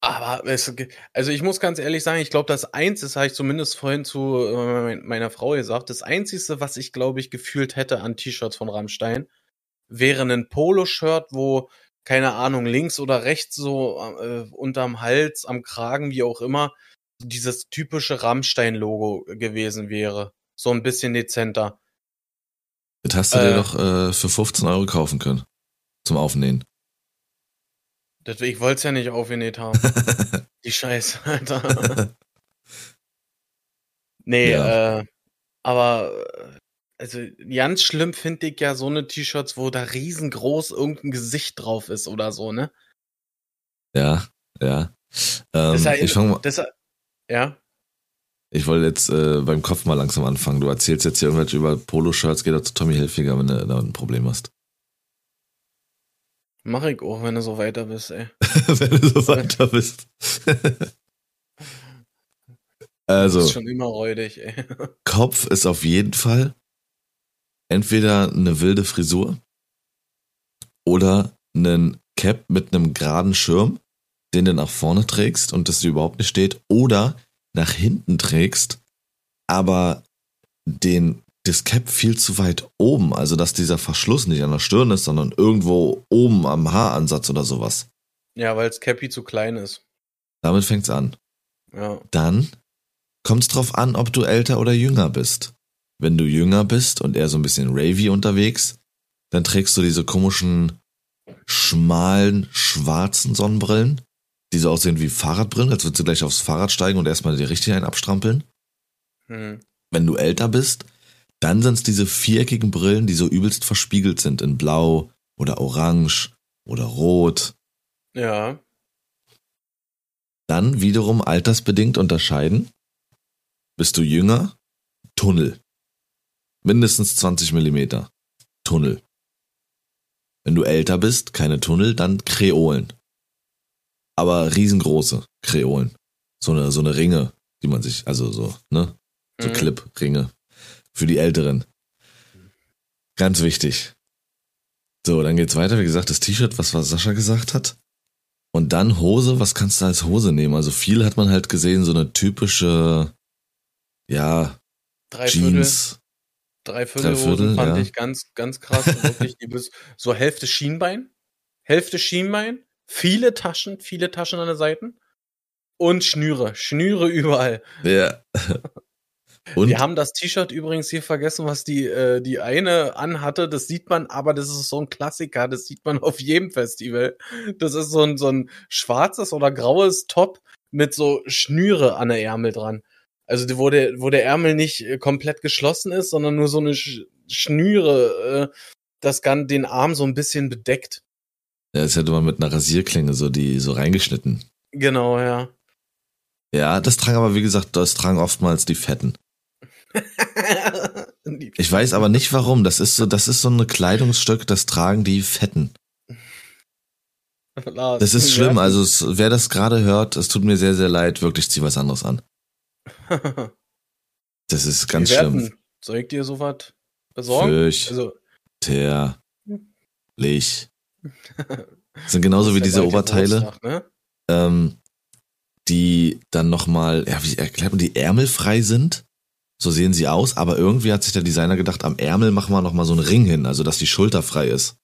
S1: Aber es, also ich muss ganz ehrlich sagen, ich glaube, das eins, das habe ich zumindest vorhin zu äh, meiner Frau gesagt, das einzige, was ich glaube ich gefühlt hätte an T-Shirts von Rammstein, wäre ein Poloshirt, wo keine Ahnung links oder rechts so äh, unterm Hals, am Kragen, wie auch immer, dieses typische Rammstein-Logo gewesen wäre, so ein bisschen dezenter.
S2: Das hast du äh, dir doch äh, für 15 Euro kaufen können zum Aufnähen.
S1: Ich wollte es ja nicht aufgenäht haben. Die Scheiße, Alter. nee, ja. äh, aber also ganz schlimm finde ich ja so eine T-Shirts, wo da riesengroß irgendein Gesicht drauf ist oder so, ne?
S2: Ja, ja. Ähm, ich fang mal,
S1: deshalb, ja.
S2: Ich wollte jetzt äh, beim Kopf mal langsam anfangen. Du erzählst jetzt hier irgendwelche über Poloshirts, geh doch zu Tommy Hilfiger, wenn du da ein Problem hast.
S1: Mach ich auch, wenn du so weiter bist, ey.
S2: wenn du so weiter bist. also. Das
S1: ist schon immer räudig, ey.
S2: Kopf ist auf jeden Fall entweder eine wilde Frisur oder einen Cap mit einem geraden Schirm, den du nach vorne trägst und das überhaupt nicht steht, oder nach hinten trägst, aber den das Cap viel zu weit oben, also dass dieser Verschluss nicht an der Stirn ist, sondern irgendwo oben am Haaransatz oder sowas.
S1: Ja, weil das Cappy zu klein ist.
S2: Damit fängt's an.
S1: Ja.
S2: Dann kommt's drauf an, ob du älter oder jünger bist. Wenn du jünger bist und eher so ein bisschen ravy unterwegs, dann trägst du diese komischen, schmalen, schwarzen Sonnenbrillen, die so aussehen wie Fahrradbrillen, als würdest du gleich aufs Fahrrad steigen und erstmal dir richtig einen abstrampeln. Hm. Wenn du älter bist, dann sind es diese viereckigen Brillen, die so übelst verspiegelt sind in Blau oder Orange oder Rot.
S1: Ja.
S2: Dann wiederum altersbedingt unterscheiden. Bist du jünger? Tunnel. Mindestens 20 Millimeter. Tunnel. Wenn du älter bist, keine Tunnel, dann Kreolen. Aber riesengroße Kreolen. So eine, so eine Ringe, die man sich, also so, ne? So mhm. Clip-Ringe, für die Älteren. Ganz wichtig. So, dann geht's weiter. Wie gesagt, das T-Shirt, was, was Sascha gesagt hat. Und dann Hose, was kannst du als Hose nehmen? Also viel hat man halt gesehen, so eine typische, ja,
S1: Drei Jeans. Drei Viertel, Drei fand ja. ich ganz, ganz krass. Wirklich, so Hälfte Schienbein, Hälfte Schienbein, viele Taschen, viele Taschen an den Seiten und Schnüre, Schnüre überall.
S2: Ja.
S1: Und? Wir haben das T-Shirt übrigens hier vergessen, was die, äh, die eine anhatte. Das sieht man, aber das ist so ein Klassiker. Das sieht man auf jedem Festival. Das ist so ein, so ein schwarzes oder graues Top mit so Schnüre an der Ärmel dran. Also wo der, wo der Ärmel nicht äh, komplett geschlossen ist, sondern nur so eine Sch Schnüre, äh, das kann den Arm so ein bisschen bedeckt.
S2: Ja, das hätte man mit einer Rasierklinge so die so reingeschnitten.
S1: Genau, ja.
S2: Ja, das tragen aber, wie gesagt, das tragen oftmals die Fetten. ich weiß aber nicht warum. Das ist so, das ist so ein Kleidungsstück, das tragen die Fetten. Das ist schlimm. Also wer das gerade hört, es tut mir sehr, sehr leid. Wirklich, zieh was anderes an. Das ist ganz schlimm.
S1: Soll ich dir sowas besorgen?
S2: Fürchterlich. Also. Das sind genauso wie diese Oberteile, ne? ähm, die dann nochmal, ja, wie erklärt man, die ärmelfrei sind. So sehen sie aus, aber irgendwie hat sich der Designer gedacht, am Ärmel machen wir nochmal so einen Ring hin, also dass die Schulter frei ist.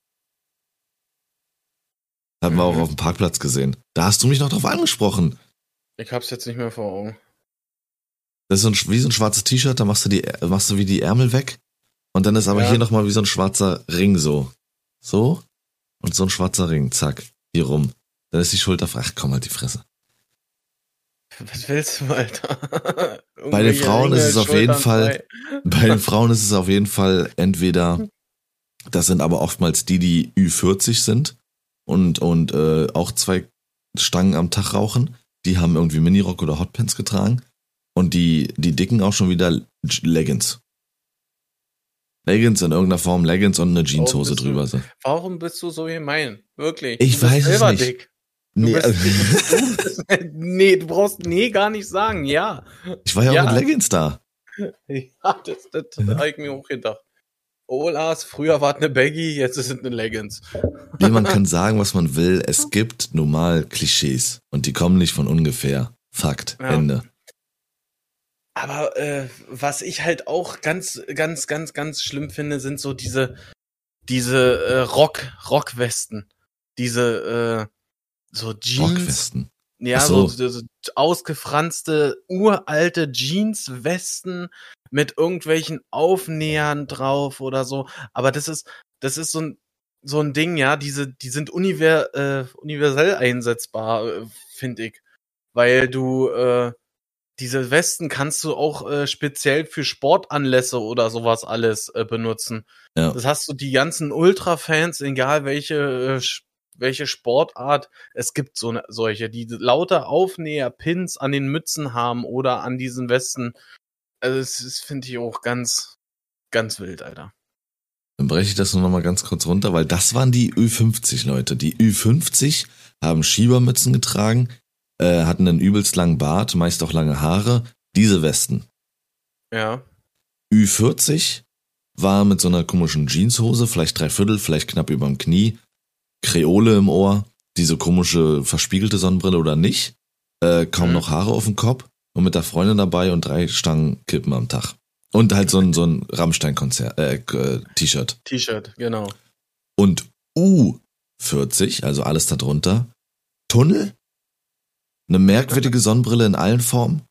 S2: Haben mhm. wir auch mhm. auf dem Parkplatz gesehen. Da hast du mich noch drauf angesprochen.
S1: Ich hab's jetzt nicht mehr vor Augen.
S2: Das ist so ein, wie so ein schwarzes T-Shirt, da machst du die, machst du wie die Ärmel weg. Und dann ist aber ja. hier nochmal wie so ein schwarzer Ring so. So. Und so ein schwarzer Ring, zack, hier rum. Dann ist die Schulter frei. Ach, komm halt die Fresse.
S1: Was willst du, Alter?
S2: bei den Frauen Ringe, ist es auf jeden Fall, bei den Frauen ist es auf jeden Fall entweder, das sind aber oftmals die, die Ü40 sind und, und äh, auch zwei Stangen am Tag rauchen. Die haben irgendwie Minirock oder Hotpants getragen. Und die, die dicken auch schon wieder Leggings. Leggings in irgendeiner Form, Leggings und eine Jeanshose drüber.
S1: Du, warum bist du so gemein? Wirklich.
S2: Ich weiß es nicht. Dick.
S1: Du nee, bist, du bist, nee, du brauchst nee gar nicht sagen, ja.
S2: Ich war ja, ja. auch mit Leggings da.
S1: Ja, das, das habe ich mir auch gedacht. Oh Lars, früher war es eine Baggy, jetzt ist es eine Leggings.
S2: Nee, man kann sagen, was man will. Es gibt normal Klischees und die kommen nicht von ungefähr. Fakt. Ja. Ende.
S1: Aber äh, was ich halt auch ganz, ganz, ganz, ganz schlimm finde, sind so diese, diese äh, Rock, Rockwesten. Diese, äh, so Jeans. Rockwesten. Ja, so. so, so ausgefranste, uralte Jeanswesten mit irgendwelchen Aufnähern drauf oder so. Aber das ist, das ist so ein, so ein Ding, ja, diese, die sind univer, äh, universell einsetzbar, äh, finde ich. Weil du, äh, diese Westen kannst du auch äh, speziell für Sportanlässe oder sowas alles äh, benutzen. Ja. Das hast du die ganzen Ultra-Fans, egal welche, äh, welche Sportart, es gibt so ne, solche, die lauter Aufnäher, Pins an den Mützen haben oder an diesen Westen. Also das, das finde ich auch ganz, ganz wild, Alter.
S2: Dann breche ich das nur noch mal ganz kurz runter, weil das waren die Ü50 Leute. Die Ü50 haben Schiebermützen getragen, äh, hatten einen übelst langen Bart, meist auch lange Haare, diese Westen.
S1: Ja.
S2: Ü40 war mit so einer komischen Jeanshose, vielleicht drei Viertel, vielleicht knapp überm Knie, Kreole im Ohr, diese komische verspiegelte Sonnenbrille oder nicht, äh, kaum mhm. noch Haare auf dem Kopf und mit der Freundin dabei und drei Stangen Kippen am Tag. Und halt so ein, so ein Rammstein-Konzert, äh, äh, T-Shirt.
S1: T-Shirt, genau.
S2: Und U40, also alles darunter, Tunnel, eine merkwürdige Sonnenbrille in allen Formen.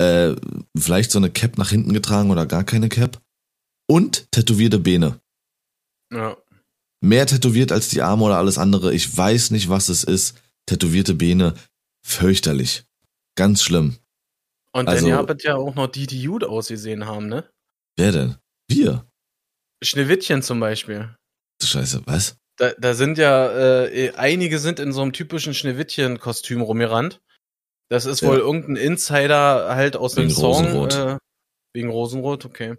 S2: Äh, vielleicht so eine Cap nach hinten getragen oder gar keine Cap. Und tätowierte Beine.
S1: Ja.
S2: Mehr tätowiert als die Arme oder alles andere. Ich weiß nicht, was es ist. Tätowierte Beine. Fürchterlich. Ganz schlimm.
S1: Und also, dann ihr habt ja auch noch die, die gut ausgesehen haben, ne?
S2: Wer denn? Wir.
S1: Schneewittchen zum Beispiel.
S2: Scheiße, was?
S1: Da, da sind ja, äh, einige sind in so einem typischen Schneewittchen-Kostüm rumgerannt. Das ist wohl ja. irgendein Insider halt aus wegen dem Song. Rosenrot. Äh, wegen Rosenrot, okay.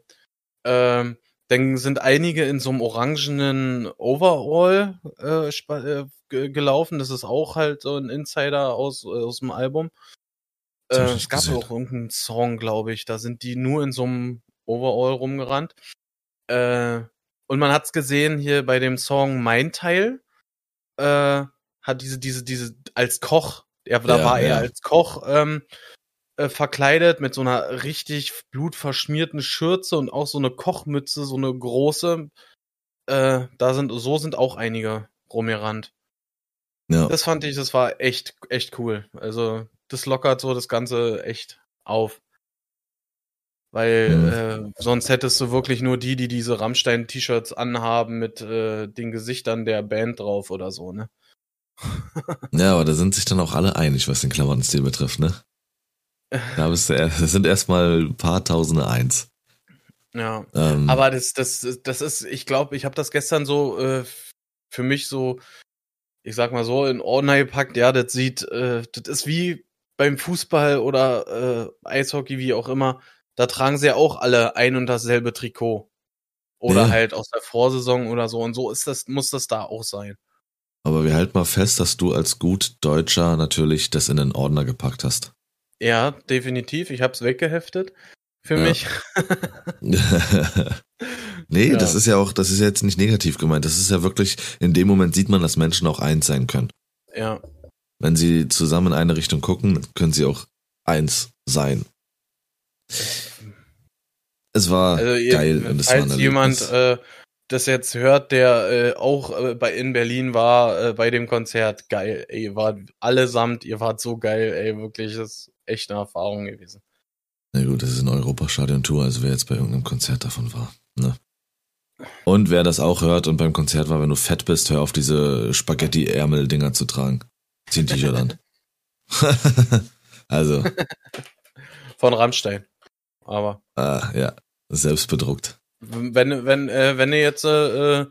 S1: Ähm, dann sind einige in so einem orangenen Overall äh, äh gelaufen. Das ist auch halt so ein Insider aus, äh, aus dem Album. Äh, es gab gesehen. auch irgendeinen Song, glaube ich. Da sind die nur in so einem Overall rumgerannt. Äh, und man hat's gesehen hier bei dem Song Mein Teil. Äh, hat diese, diese, diese, als Koch er, da ja, war er als Koch ähm, äh, verkleidet mit so einer richtig blutverschmierten Schürze und auch so eine Kochmütze, so eine große. Äh, da sind, so sind auch einige rumgerannt. Ja. Das fand ich, das war echt, echt cool. Also, das lockert so das Ganze echt auf. Weil mhm. äh, sonst hättest du wirklich nur die, die diese Rammstein-T-Shirts anhaben mit äh, den Gesichtern der Band drauf oder so, ne?
S2: ja, aber da sind sich dann auch alle einig, was den Klamottenstil betrifft, ne? Da bist du, das sind erstmal ein paar Tausende eins.
S1: Ja, ähm, aber das, das, das ist, ich glaube, ich habe das gestern so äh, für mich so, ich sag mal so, in Ordner gepackt. Ja, das sieht, äh, das ist wie beim Fußball oder äh, Eishockey, wie auch immer. Da tragen sie ja auch alle ein und dasselbe Trikot. Oder ja. halt aus der Vorsaison oder so. Und so ist das, muss das da auch sein.
S2: Aber wir halten mal fest, dass du als gut Deutscher natürlich das in den Ordner gepackt hast.
S1: Ja, definitiv. Ich habe es weggeheftet für ja. mich.
S2: nee, ja. das ist ja auch, das ist ja jetzt nicht negativ gemeint. Das ist ja wirklich, in dem Moment sieht man, dass Menschen auch eins sein können.
S1: Ja.
S2: Wenn sie zusammen in eine Richtung gucken, können sie auch eins sein. Es war also geil
S1: und es war ein jemand äh, das jetzt hört, der äh, auch äh, bei in Berlin war äh, bei dem Konzert, geil, ey, ihr wart allesamt, ihr wart so geil, ey, wirklich, das ist echt eine Erfahrung gewesen.
S2: Na gut, das ist eine Europastadion-Tour, also wer jetzt bei irgendeinem Konzert davon war, ne? Und wer das auch hört und beim Konzert war, wenn du fett bist, hör auf diese Spaghetti-Ärmel-Dinger zu tragen. Zieh ein T-Shirt an. Also.
S1: Von Rammstein. Aber.
S2: Ah, ja, selbst bedruckt.
S1: Wenn, wenn, äh, wenn du jetzt äh,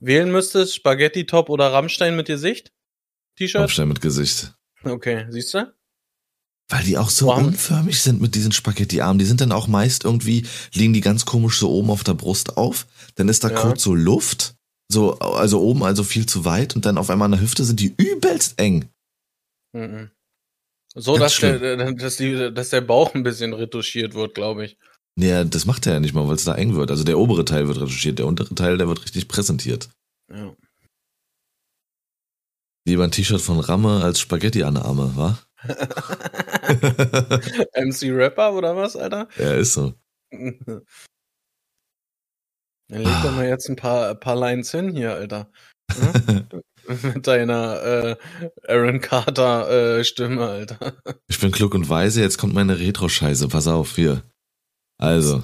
S1: wählen müsstest, Spaghetti Top oder Rammstein mit Gesicht? T-Shirt?
S2: Rammstein mit Gesicht.
S1: Okay, siehst du?
S2: Weil die auch so wow. unförmig sind mit diesen Spaghetti-Armen. Die sind dann auch meist irgendwie, liegen die ganz komisch so oben auf der Brust auf. Dann ist da ja. kurz so Luft. So, also oben also viel zu weit und dann auf einmal an der Hüfte sind die übelst eng.
S1: Mhm. So, dass der, dass, die, dass der Bauch ein bisschen retuschiert wird, glaube ich.
S2: Ja, das macht er ja nicht mal, weil es da eng wird. Also der obere Teil wird retuschiert, der untere Teil, der wird richtig präsentiert.
S1: Ja.
S2: Lieber ein T-Shirt von Ramme als Spaghetti an Arme, wa?
S1: MC Rapper oder was, Alter?
S2: Ja, ist so.
S1: Dann leg doch mal jetzt ein paar, paar Lines hin hier, Alter. Hm? Mit deiner äh, Aaron Carter äh, Stimme, Alter.
S2: Ich bin klug und weise, jetzt kommt meine Retro-Scheiße. Pass auf, hier. Also.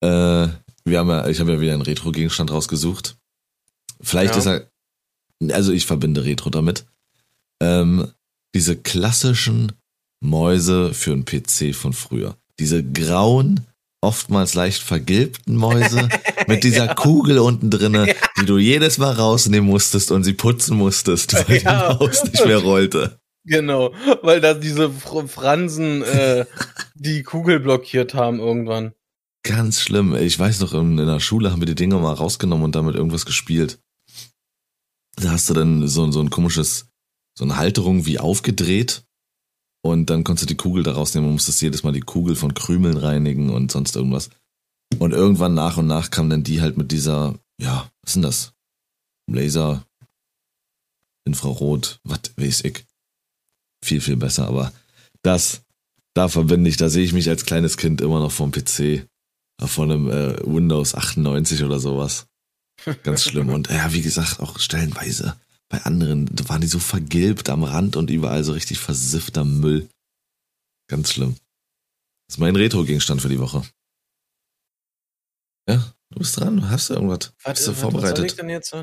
S2: äh, wir haben ja, ich habe ja wieder einen Retro-Gegenstand rausgesucht. Vielleicht ja. ist er, also ich verbinde Retro damit. Ähm, diese klassischen Mäuse für einen PC von früher. Diese grauen, oftmals leicht vergilbten Mäuse mit dieser ja. Kugel unten drinne, ja. die du jedes Mal rausnehmen musstest und sie putzen musstest, weil ja. die Maus nicht mehr rollte.
S1: Genau, weil da diese Fransen äh, die Kugel blockiert haben irgendwann.
S2: Ganz schlimm. Ich weiß noch, in, in der Schule haben wir die Dinger mal rausgenommen und damit irgendwas gespielt. Da hast du dann so, so ein komisches, so eine Halterung wie aufgedreht und dann konntest du die Kugel da rausnehmen und musstest jedes Mal die Kugel von Krümeln reinigen und sonst irgendwas. Und irgendwann nach und nach kam dann die halt mit dieser, ja, was ist denn das? Laser, Infrarot, was weiß ich. Viel, viel besser, aber das, da verbinde ich, da sehe ich mich als kleines Kind immer noch vom PC, von einem äh, Windows 98 oder sowas. Ganz schlimm. Und ja, wie gesagt, auch stellenweise bei anderen da waren die so vergilbt am Rand und überall so richtig versiffter Müll. Ganz schlimm. Das ist mein Retro-Gegenstand für die Woche. Ja, du bist dran. Hast du irgendwas? Was, Bist du vorbereitet? Was soll ich denn jetzt so?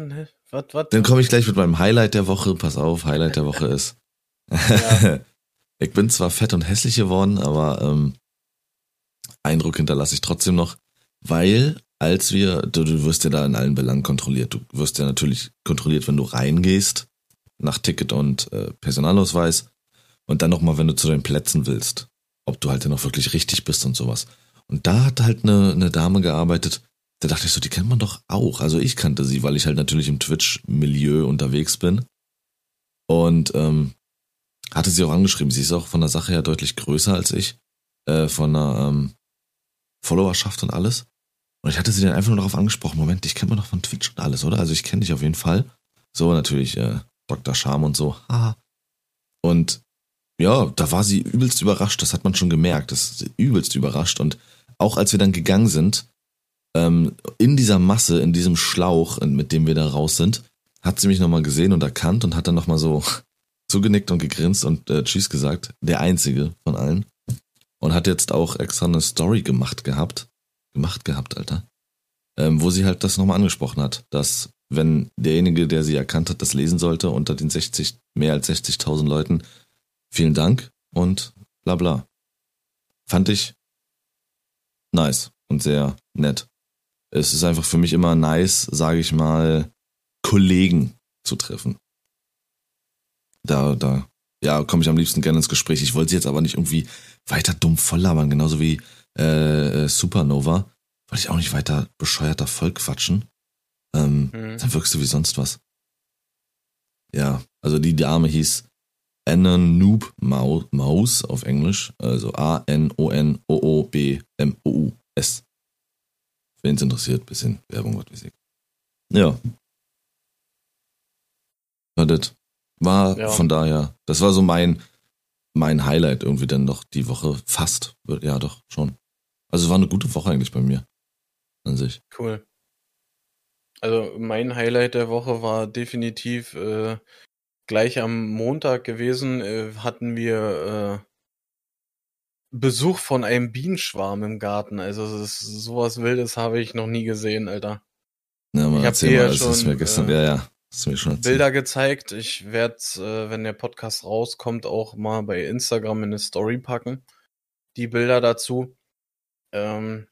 S2: Was, was? Dann komme ich gleich mit meinem Highlight der Woche. Pass auf, Highlight der Woche ist. ich bin zwar fett und hässlich geworden, aber ähm, Eindruck hinterlasse ich trotzdem noch, weil als wir, du, du wirst ja da in allen Belangen kontrolliert. Du wirst ja natürlich kontrolliert, wenn du reingehst, nach Ticket und äh, Personalausweis. Und dann nochmal, wenn du zu deinen Plätzen willst, ob du halt dann auch wirklich richtig bist und sowas. Und da hat halt eine, eine Dame gearbeitet, da dachte ich so, die kennt man doch auch. Also ich kannte sie, weil ich halt natürlich im Twitch-Milieu unterwegs bin. Und ähm, hatte sie auch angeschrieben. Sie ist auch von der Sache her deutlich größer als ich. Äh, von der ähm, Followerschaft und alles. Und ich hatte sie dann einfach nur darauf angesprochen, Moment, ich kenne mich doch von Twitch und alles, oder? Also ich kenne dich auf jeden Fall. So, natürlich äh, Dr. Charm und so. Haha. Und ja, da war sie übelst überrascht, das hat man schon gemerkt. Das ist übelst überrascht. Und auch als wir dann gegangen sind, ähm, in dieser Masse, in diesem Schlauch, mit dem wir da raus sind, hat sie mich nochmal gesehen und erkannt und hat dann nochmal so zugenickt und gegrinst und äh, Tschüss gesagt. Der einzige von allen. Und hat jetzt auch extra eine Story gemacht gehabt gemacht gehabt, Alter. Ähm, wo sie halt das nochmal angesprochen hat, dass wenn derjenige, der sie erkannt hat, das lesen sollte, unter den 60, mehr als 60.000 Leuten, vielen Dank und bla bla. Fand ich nice und sehr nett. Es ist einfach für mich immer nice, sage ich mal, Kollegen zu treffen. Da, da, ja, komme ich am liebsten gerne ins Gespräch. Ich wollte sie jetzt aber nicht irgendwie weiter dumm voll labern, genauso wie äh, Supernova, wollte ich auch nicht weiter bescheuerter voll quatschen. Ähm, mhm. Dann wirkst du wie sonst was. Ja, also die Dame hieß Anna Noob Maus auf Englisch, also A-N-O-N-O-O-B-M-O-U-S. Wen es interessiert, bisschen Werbung, was weiß ich. Ja. War das. War ja. von daher, das war so mein, mein Highlight irgendwie dann noch die Woche fast. Ja, doch, schon. Also es war eine gute Woche eigentlich bei mir. An sich.
S1: Cool. Also mein Highlight der Woche war definitiv äh, gleich am Montag gewesen, äh, hatten wir äh, Besuch von einem Bienenschwarm im Garten. Also ist, sowas Wildes habe ich noch nie gesehen, Alter.
S2: Ja, man,
S1: ich
S2: erzähl mal, ja das ist mir gestern,
S1: äh,
S2: ja, ja. Hast du mir schon.
S1: Bilder gezeigt. Ich werde, äh, wenn der Podcast rauskommt, auch mal bei Instagram in eine Story packen. Die Bilder dazu. Ähm,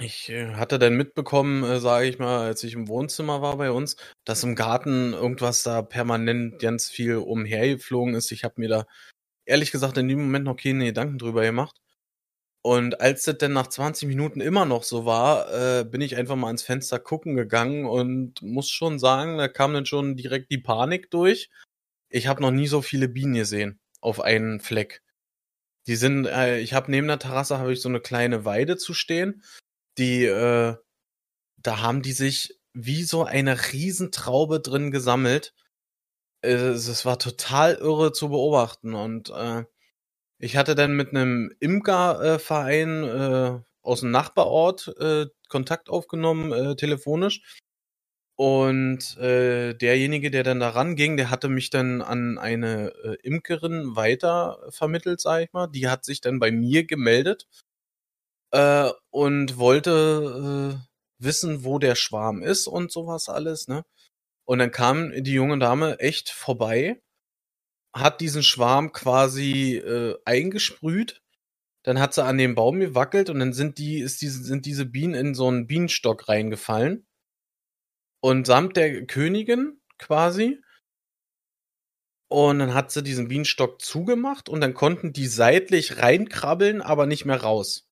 S1: ich äh, hatte dann mitbekommen, äh, sage ich mal, als ich im Wohnzimmer war bei uns, dass im Garten irgendwas da permanent ganz viel umhergeflogen ist. Ich habe mir da ehrlich gesagt in dem Moment noch keine Gedanken drüber gemacht. Und als das dann nach 20 Minuten immer noch so war, äh, bin ich einfach mal ans Fenster gucken gegangen und muss schon sagen, da kam dann schon direkt die Panik durch. Ich habe noch nie so viele Bienen gesehen auf einen Fleck. Die sind, äh, ich habe neben der Terrasse habe ich so eine kleine Weide zu stehen. Die, äh, da haben die sich wie so eine Riesentraube drin gesammelt. Äh, es war total irre zu beobachten und äh, ich hatte dann mit einem Imkerverein äh, aus dem Nachbarort äh, Kontakt aufgenommen, äh, telefonisch. Und äh, derjenige, der dann da ranging, der hatte mich dann an eine äh, Imkerin weiter vermittelt, sag ich mal. Die hat sich dann bei mir gemeldet äh, und wollte äh, wissen, wo der Schwarm ist und sowas alles, ne? Und dann kam die junge Dame echt vorbei hat diesen Schwarm quasi äh, eingesprüht. Dann hat sie an dem Baum gewackelt und dann sind die, ist diese, sind diese Bienen in so einen Bienenstock reingefallen. Und samt der Königin quasi. Und dann hat sie diesen Bienenstock zugemacht und dann konnten die seitlich reinkrabbeln, aber nicht mehr raus.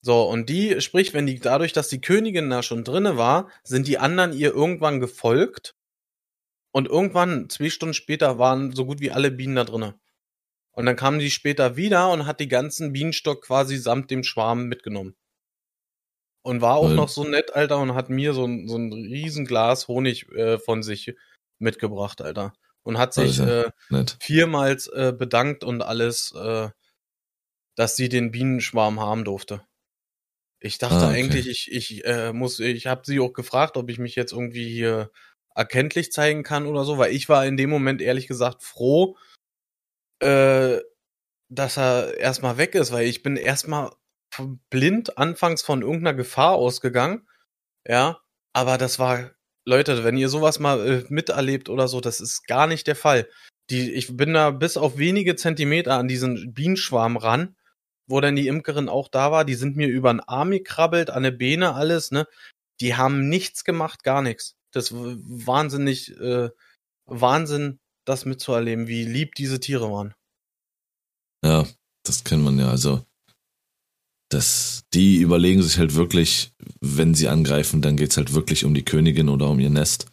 S1: So, und die, sprich, wenn die dadurch, dass die Königin da schon drinne war, sind die anderen ihr irgendwann gefolgt und irgendwann, zwei Stunden später, waren so gut wie alle Bienen da drinnen. Und dann kamen die später wieder und hat die ganzen Bienenstock quasi samt dem Schwarm mitgenommen. Und war auch mhm. noch so nett, Alter, und hat mir so ein, so ein Riesenglas Honig äh, von sich mitgebracht, Alter. Und hat sich äh, viermals äh, bedankt und alles, äh, dass sie den Bienenschwarm haben durfte. Ich dachte ah, okay. eigentlich, ich, ich äh, muss, ich habe sie auch gefragt, ob ich mich jetzt irgendwie hier erkenntlich zeigen kann oder so, weil ich war in dem Moment ehrlich gesagt froh, äh, dass er erstmal weg ist, weil ich bin erstmal blind anfangs von irgendeiner Gefahr ausgegangen. Ja, aber das war, Leute, wenn ihr sowas mal äh, miterlebt oder so, das ist gar nicht der Fall. Die, ich bin da bis auf wenige Zentimeter an diesen Bienenschwarm ran, wo dann die Imkerin auch da war. Die sind mir über den Arm gekrabbelt, an der Beine, alles, ne? Die haben nichts gemacht, gar nichts das wahnsinnig äh, Wahnsinn, das mitzuerleben, wie lieb diese Tiere waren.
S2: Ja, das kennt man ja. Also, das, die überlegen sich halt wirklich, wenn sie angreifen, dann geht's halt wirklich um die Königin oder um ihr Nest.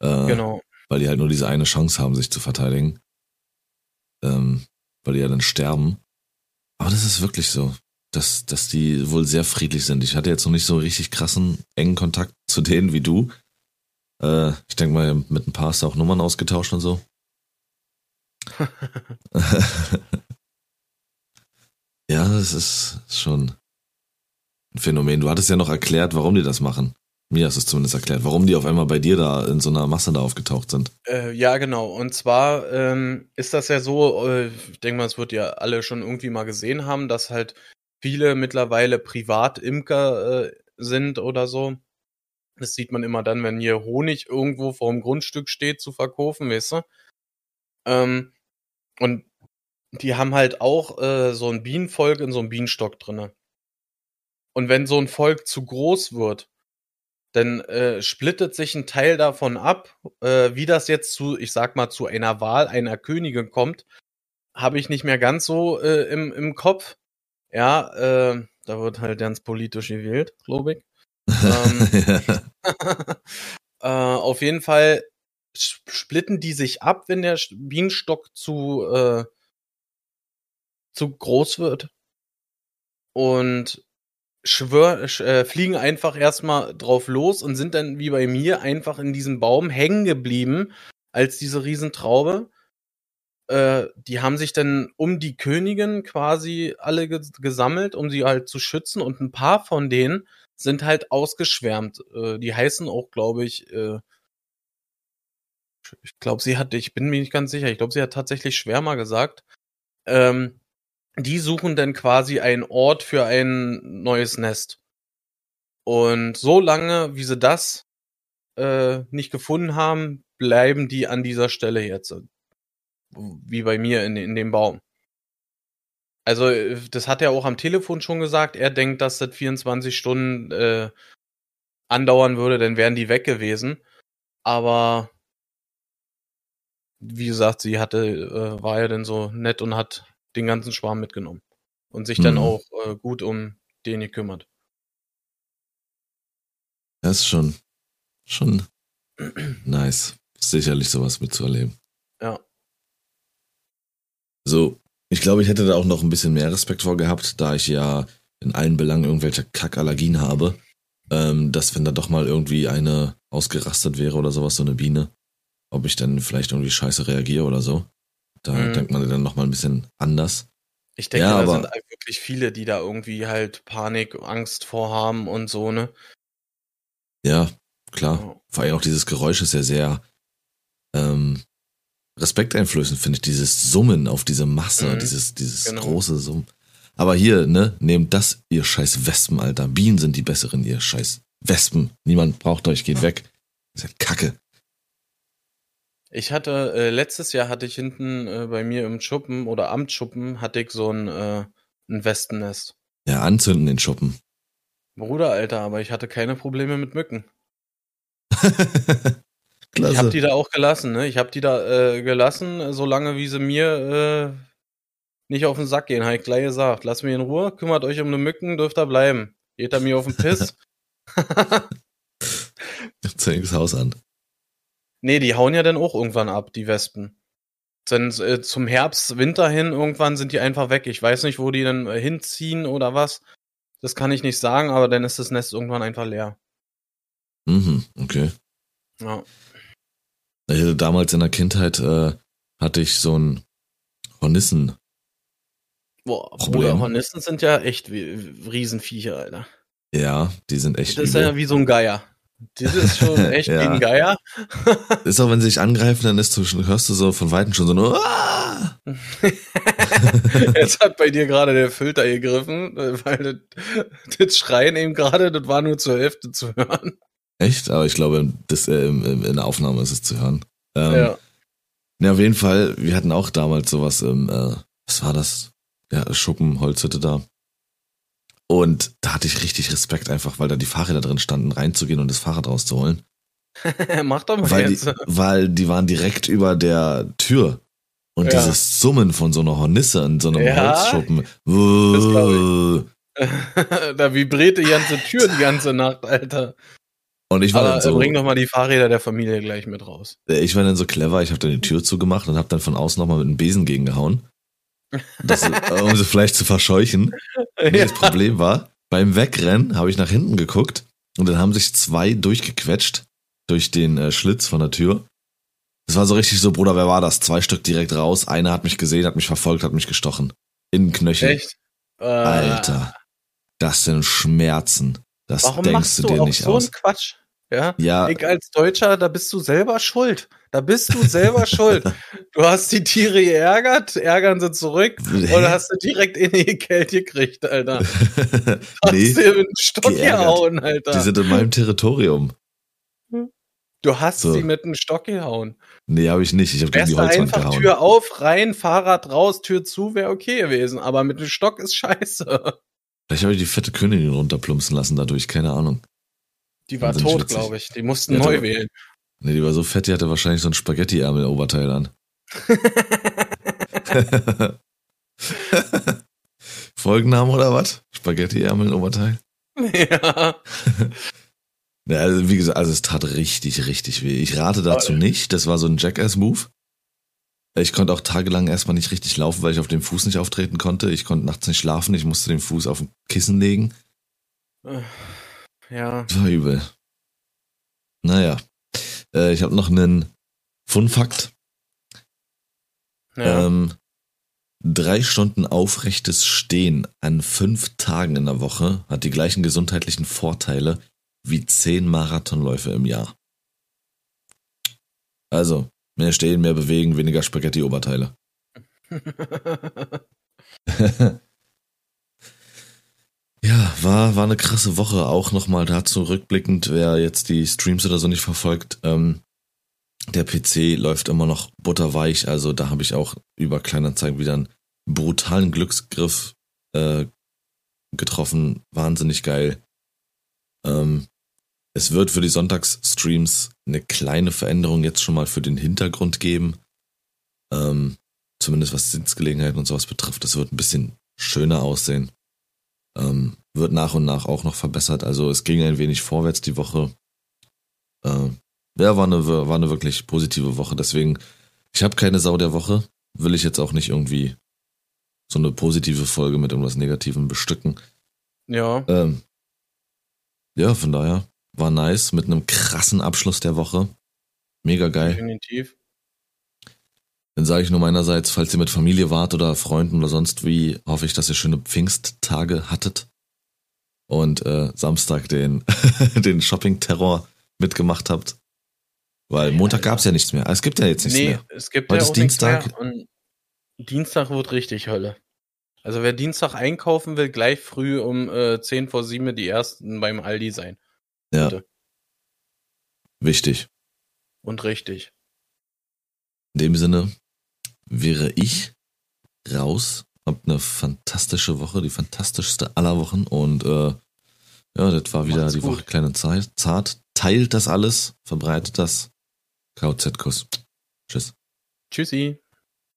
S2: Äh, genau. Weil die halt nur diese eine Chance haben, sich zu verteidigen. Ähm, weil die ja dann sterben. Aber das ist wirklich so, dass, dass die wohl sehr friedlich sind. Ich hatte jetzt noch nicht so richtig krassen, engen Kontakt zu denen wie du. Äh, ich denke mal, mit ein paar hast du auch Nummern ausgetauscht und so. ja, das ist schon ein Phänomen. Du hattest ja noch erklärt, warum die das machen. Mir hast du es zumindest erklärt, warum die auf einmal bei dir da in so einer Masse da aufgetaucht sind.
S1: Äh, ja, genau. Und zwar ähm, ist das ja so, äh, ich denke mal, es wird ja alle schon irgendwie mal gesehen haben, dass halt viele mittlerweile Privatimker äh, sind oder so. Das sieht man immer dann, wenn hier Honig irgendwo vor dem Grundstück steht zu verkaufen, weißt du? Ähm, und die haben halt auch äh, so ein Bienenvolk in so einem Bienenstock drinne. Und wenn so ein Volk zu groß wird, dann äh, splittet sich ein Teil davon ab. Äh, wie das jetzt zu, ich sag mal, zu einer Wahl einer Königin kommt, habe ich nicht mehr ganz so äh, im, im Kopf. Ja, äh, da wird halt ganz politisch gewählt, glaube ich ähm, äh, auf jeden Fall splitten die sich ab, wenn der Bienenstock zu, äh, zu groß wird. Und schwör, äh, fliegen einfach erstmal drauf los und sind dann wie bei mir einfach in diesem Baum hängen geblieben, als diese Riesentraube. Äh, die haben sich dann um die Königin quasi alle gesammelt, um sie halt zu schützen. Und ein paar von denen sind halt ausgeschwärmt. Äh, die heißen auch, glaube ich, äh, ich glaube, sie hat, ich bin mir nicht ganz sicher, ich glaube, sie hat tatsächlich Schwärmer gesagt. Ähm, die suchen dann quasi einen Ort für ein neues Nest. Und so lange, wie sie das äh, nicht gefunden haben, bleiben die an dieser Stelle jetzt. Wie bei mir in, in dem Baum. Also, äh, das hat er auch am Telefon schon gesagt. Er denkt, dass das 24 Stunden äh, andauern würde, dann wären die weg gewesen. Aber wie gesagt, sie hatte, äh, war ja dann so nett und hat den ganzen Schwarm mitgenommen und sich dann
S2: Mhm.
S1: auch äh, gut um den gekümmert.
S2: Das ist schon, schon nice. Sicherlich sowas mitzuerleben.
S1: Ja.
S2: So, ich glaube, ich hätte da auch noch ein bisschen mehr Respekt vor gehabt, da ich ja in allen Belangen irgendwelche Kackallergien habe. Ähm, dass wenn da doch mal irgendwie eine ausgerastet wäre oder sowas, so eine Biene, ob ich dann vielleicht irgendwie scheiße reagiere oder so. Da
S1: Mhm.
S2: denkt man dann noch mal ein bisschen anders.
S1: Ich denke,
S2: Ja,
S1: da sind halt wirklich viele, die da irgendwie halt Panik, Angst vorhaben und so, ne?
S2: Ja, klar. Vor allem auch dieses Geräusch ist ja sehr ähm, respekteinflößend, finde ich. Dieses Summen auf diese Masse,
S1: Mhm,
S2: dieses, dieses
S1: genau.
S2: große Summen. Aber hier, ne, nehmt das, ihr scheiß Wespen, Alter. Bienen sind die besseren, ihr scheiß Wespen. Niemand braucht euch, geht weg. Das ist ja Kacke.
S1: Ich hatte, äh, letztes Jahr hatte ich hinten äh, bei mir im Schuppen oder am Schuppen hatte ich so ein, äh, ein Wespennest.
S2: Ja, anzünden den Schuppen.
S1: Bruder, Alter, aber ich hatte keine Probleme mit Mücken.
S2: Klasse.
S1: Ich hab die da auch gelassen, ne? Ich hab die da äh, gelassen, solange wie sie mir äh, nicht auf den Sack gehen, ich gleich gesagt. Lasst mich in Ruhe, kümmert euch um eine Mücken, dürft da bleiben. Geht da mir auf den Piss.
S2: Zünd das Haus an.
S1: nee, die hauen ja dann auch irgendwann ab, die Wespen. Dann äh, zum Herbst, Winter hin, irgendwann sind die einfach weg. Ich weiß nicht, wo die dann äh, hinziehen oder was. Das kann ich nicht sagen, aber dann ist das Nest irgendwann einfach leer.
S2: Mhm, okay.
S1: Ja.
S2: Hatte damals in der Kindheit äh, hatte ich so ein Hornissen.
S1: Boah. Bruder, Hornissen sind ja echt wie, Riesenviecher, Alter.
S2: Ja, die sind echt
S1: Das ist
S2: übel.
S1: ja wie so ein Geier. Das ist schon echt
S2: Ja.
S1: wie ein Geier.
S2: Ist auch, wenn sie dich angreifen, dann ist du, hörst du so von Weitem schon so nur. "Ah!"
S1: Jetzt hat bei dir gerade der Filter gegriffen, äh, weil das, das Schreien eben gerade, das war nur zur Hälfte zu hören.
S2: Echt? Aber ich glaube, das, äh, in der Aufnahme ist es zu hören. Ähm,
S1: ja.
S2: ja, auf jeden Fall, wir hatten auch damals sowas im, äh, was war das? Ja, Schuppen, Holzhütte da. Und da hatte ich richtig Respekt einfach, weil da die Fahrräder drin standen, reinzugehen und das Fahrrad rauszuholen.
S1: Mach doch mal
S2: Weil die,
S1: jetzt.
S2: weil die waren direkt über der Tür. Und
S1: Ja.
S2: dieses Summen von so einer Hornisse in so einem
S1: Ja,
S2: Holzschuppen.
S1: glaub da vibriert die ganze Tür die ganze Nacht, Alter.
S2: Und ich war
S1: Aber
S2: dann so,
S1: bring doch mal die Fahrräder der Familie gleich mit raus.
S2: ich war dann so clever, ich habe dann die Tür zugemacht und habe dann von außen nochmal mit einem Besen gegengehauen. Das, um sie vielleicht zu verscheuchen. Nee,
S1: Ja.
S2: Das Problem war, beim Wegrennen habe ich nach hinten geguckt und dann haben sich zwei durchgequetscht durch den äh, Schlitz von der Tür. Das war so richtig so, Bruder, wer war das? Zwei Stück direkt raus. Einer hat mich gesehen, hat mich verfolgt, hat mich gestochen. In den Knöchel.
S1: Echt? Äh,
S2: Alter. Das sind Schmerzen. Das
S1: Warum
S2: denkst
S1: machst
S2: du dir
S1: auch
S2: nicht
S1: so
S2: aus.
S1: einen Quatsch? Ja?
S2: Ja,
S1: Ich als Deutscher, da bist du selber schuld. Da bist du selber schuld. Du hast die Tiere geärgert, ärgern sie zurück oder hast du direkt in die Kälte gekriegt, Alter. Hast
S2: nee,
S1: du mit dem Stock
S2: geärgert.
S1: gehauen,
S2: die
S1: Alter.
S2: sind in meinem Territorium.
S1: Du hast
S2: So.
S1: sie mit dem Stock gehauen.
S2: Nee, habe ich nicht. Ich habe gegen die
S1: du
S2: Holzwand
S1: einfach
S2: gehauen.
S1: Tür auf, rein, Fahrrad raus, Tür zu, wäre okay gewesen. Aber mit dem Stock ist scheiße.
S2: Vielleicht habe ich die fette Königin runterplumpsen lassen dadurch, keine Ahnung.
S1: Die war tot, glaube ich. Die mussten
S2: Ja,
S1: neu
S2: aber-
S1: wählen.
S2: Nee, die war so fett, die hatte wahrscheinlich so ein Spaghetti-Ärmel-Oberteil an. Folgenname oder was? Spaghetti-Ärmel-Oberteil?
S1: ja.
S2: Ja, also wie gesagt, also es tat richtig, richtig weh. Ich rate dazu nicht. Das war so ein Jackass-Move. Ich konnte auch tagelang erstmal nicht richtig laufen, weil ich auf dem Fuß nicht auftreten konnte. Ich konnte nachts nicht schlafen. Ich musste den Fuß auf ein Kissen legen.
S1: Ja.
S2: Das war übel. Naja. Äh, ich habe noch einen Fun-Fakt.
S1: ja.
S2: Ähm, drei Stunden aufrechtes Stehen an fünf Tagen in der Woche hat die gleichen gesundheitlichen Vorteile wie zehn Marathonläufe im Jahr. Also, mehr stehen, mehr bewegen, weniger Spaghetti-Oberteile. ja, war, war eine krasse Woche. Auch nochmal dazu rückblickend, wer jetzt die Streams oder so nicht verfolgt. Ähm, der PC läuft immer noch butterweich. Also da habe ich auch über Kleinanzeigen wieder einen brutalen Glücksgriff äh, getroffen. Wahnsinnig geil. Ähm, es wird für die Sonntagsstreams eine kleine Veränderung jetzt schon mal für den Hintergrund geben. Ähm, zumindest was Sitzgelegenheiten und sowas betrifft. Das wird ein bisschen schöner aussehen. Ähm, wird nach und nach auch noch verbessert. Also es ging ein wenig vorwärts die Woche. Äh, ja, war eine, war eine wirklich positive Woche. Deswegen, ich habe keine Sau der Woche. Will ich jetzt auch nicht irgendwie so eine positive Folge mit irgendwas Negativem bestücken.
S1: Ja.
S2: Ähm, ja, von daher war nice mit einem krassen Abschluss der Woche. Mega geil.
S1: Definitiv.
S2: Dann sage ich nur meinerseits, falls ihr mit Familie wart oder Freunden oder sonst wie, hoffe ich, dass ihr schöne Pfingsttage hattet und äh, Samstag den, den Shopping-Terror mitgemacht habt. Weil Montag gab es ja nichts mehr. Es gibt ja jetzt nichts
S1: nee,
S2: mehr.
S1: es gibt
S2: Heute
S1: ja auch nichts
S2: Dienstag.
S1: Mehr und Dienstag wird richtig Hölle. Also wer Dienstag einkaufen will, gleich früh um äh, 10 vor 7 die ersten beim Aldi sein.
S2: Ja,
S1: Bitte.
S2: wichtig.
S1: Und richtig.
S2: In dem Sinne wäre ich raus. Habt eine fantastische Woche, die fantastischste aller Wochen. Und äh, ja, das war wieder
S1: Macht's
S2: die
S1: gut.
S2: Woche kleine Zeit. Zart. Teilt das alles, verbreitet das. KZ-Kuss. Tschüss.
S1: Tschüssi.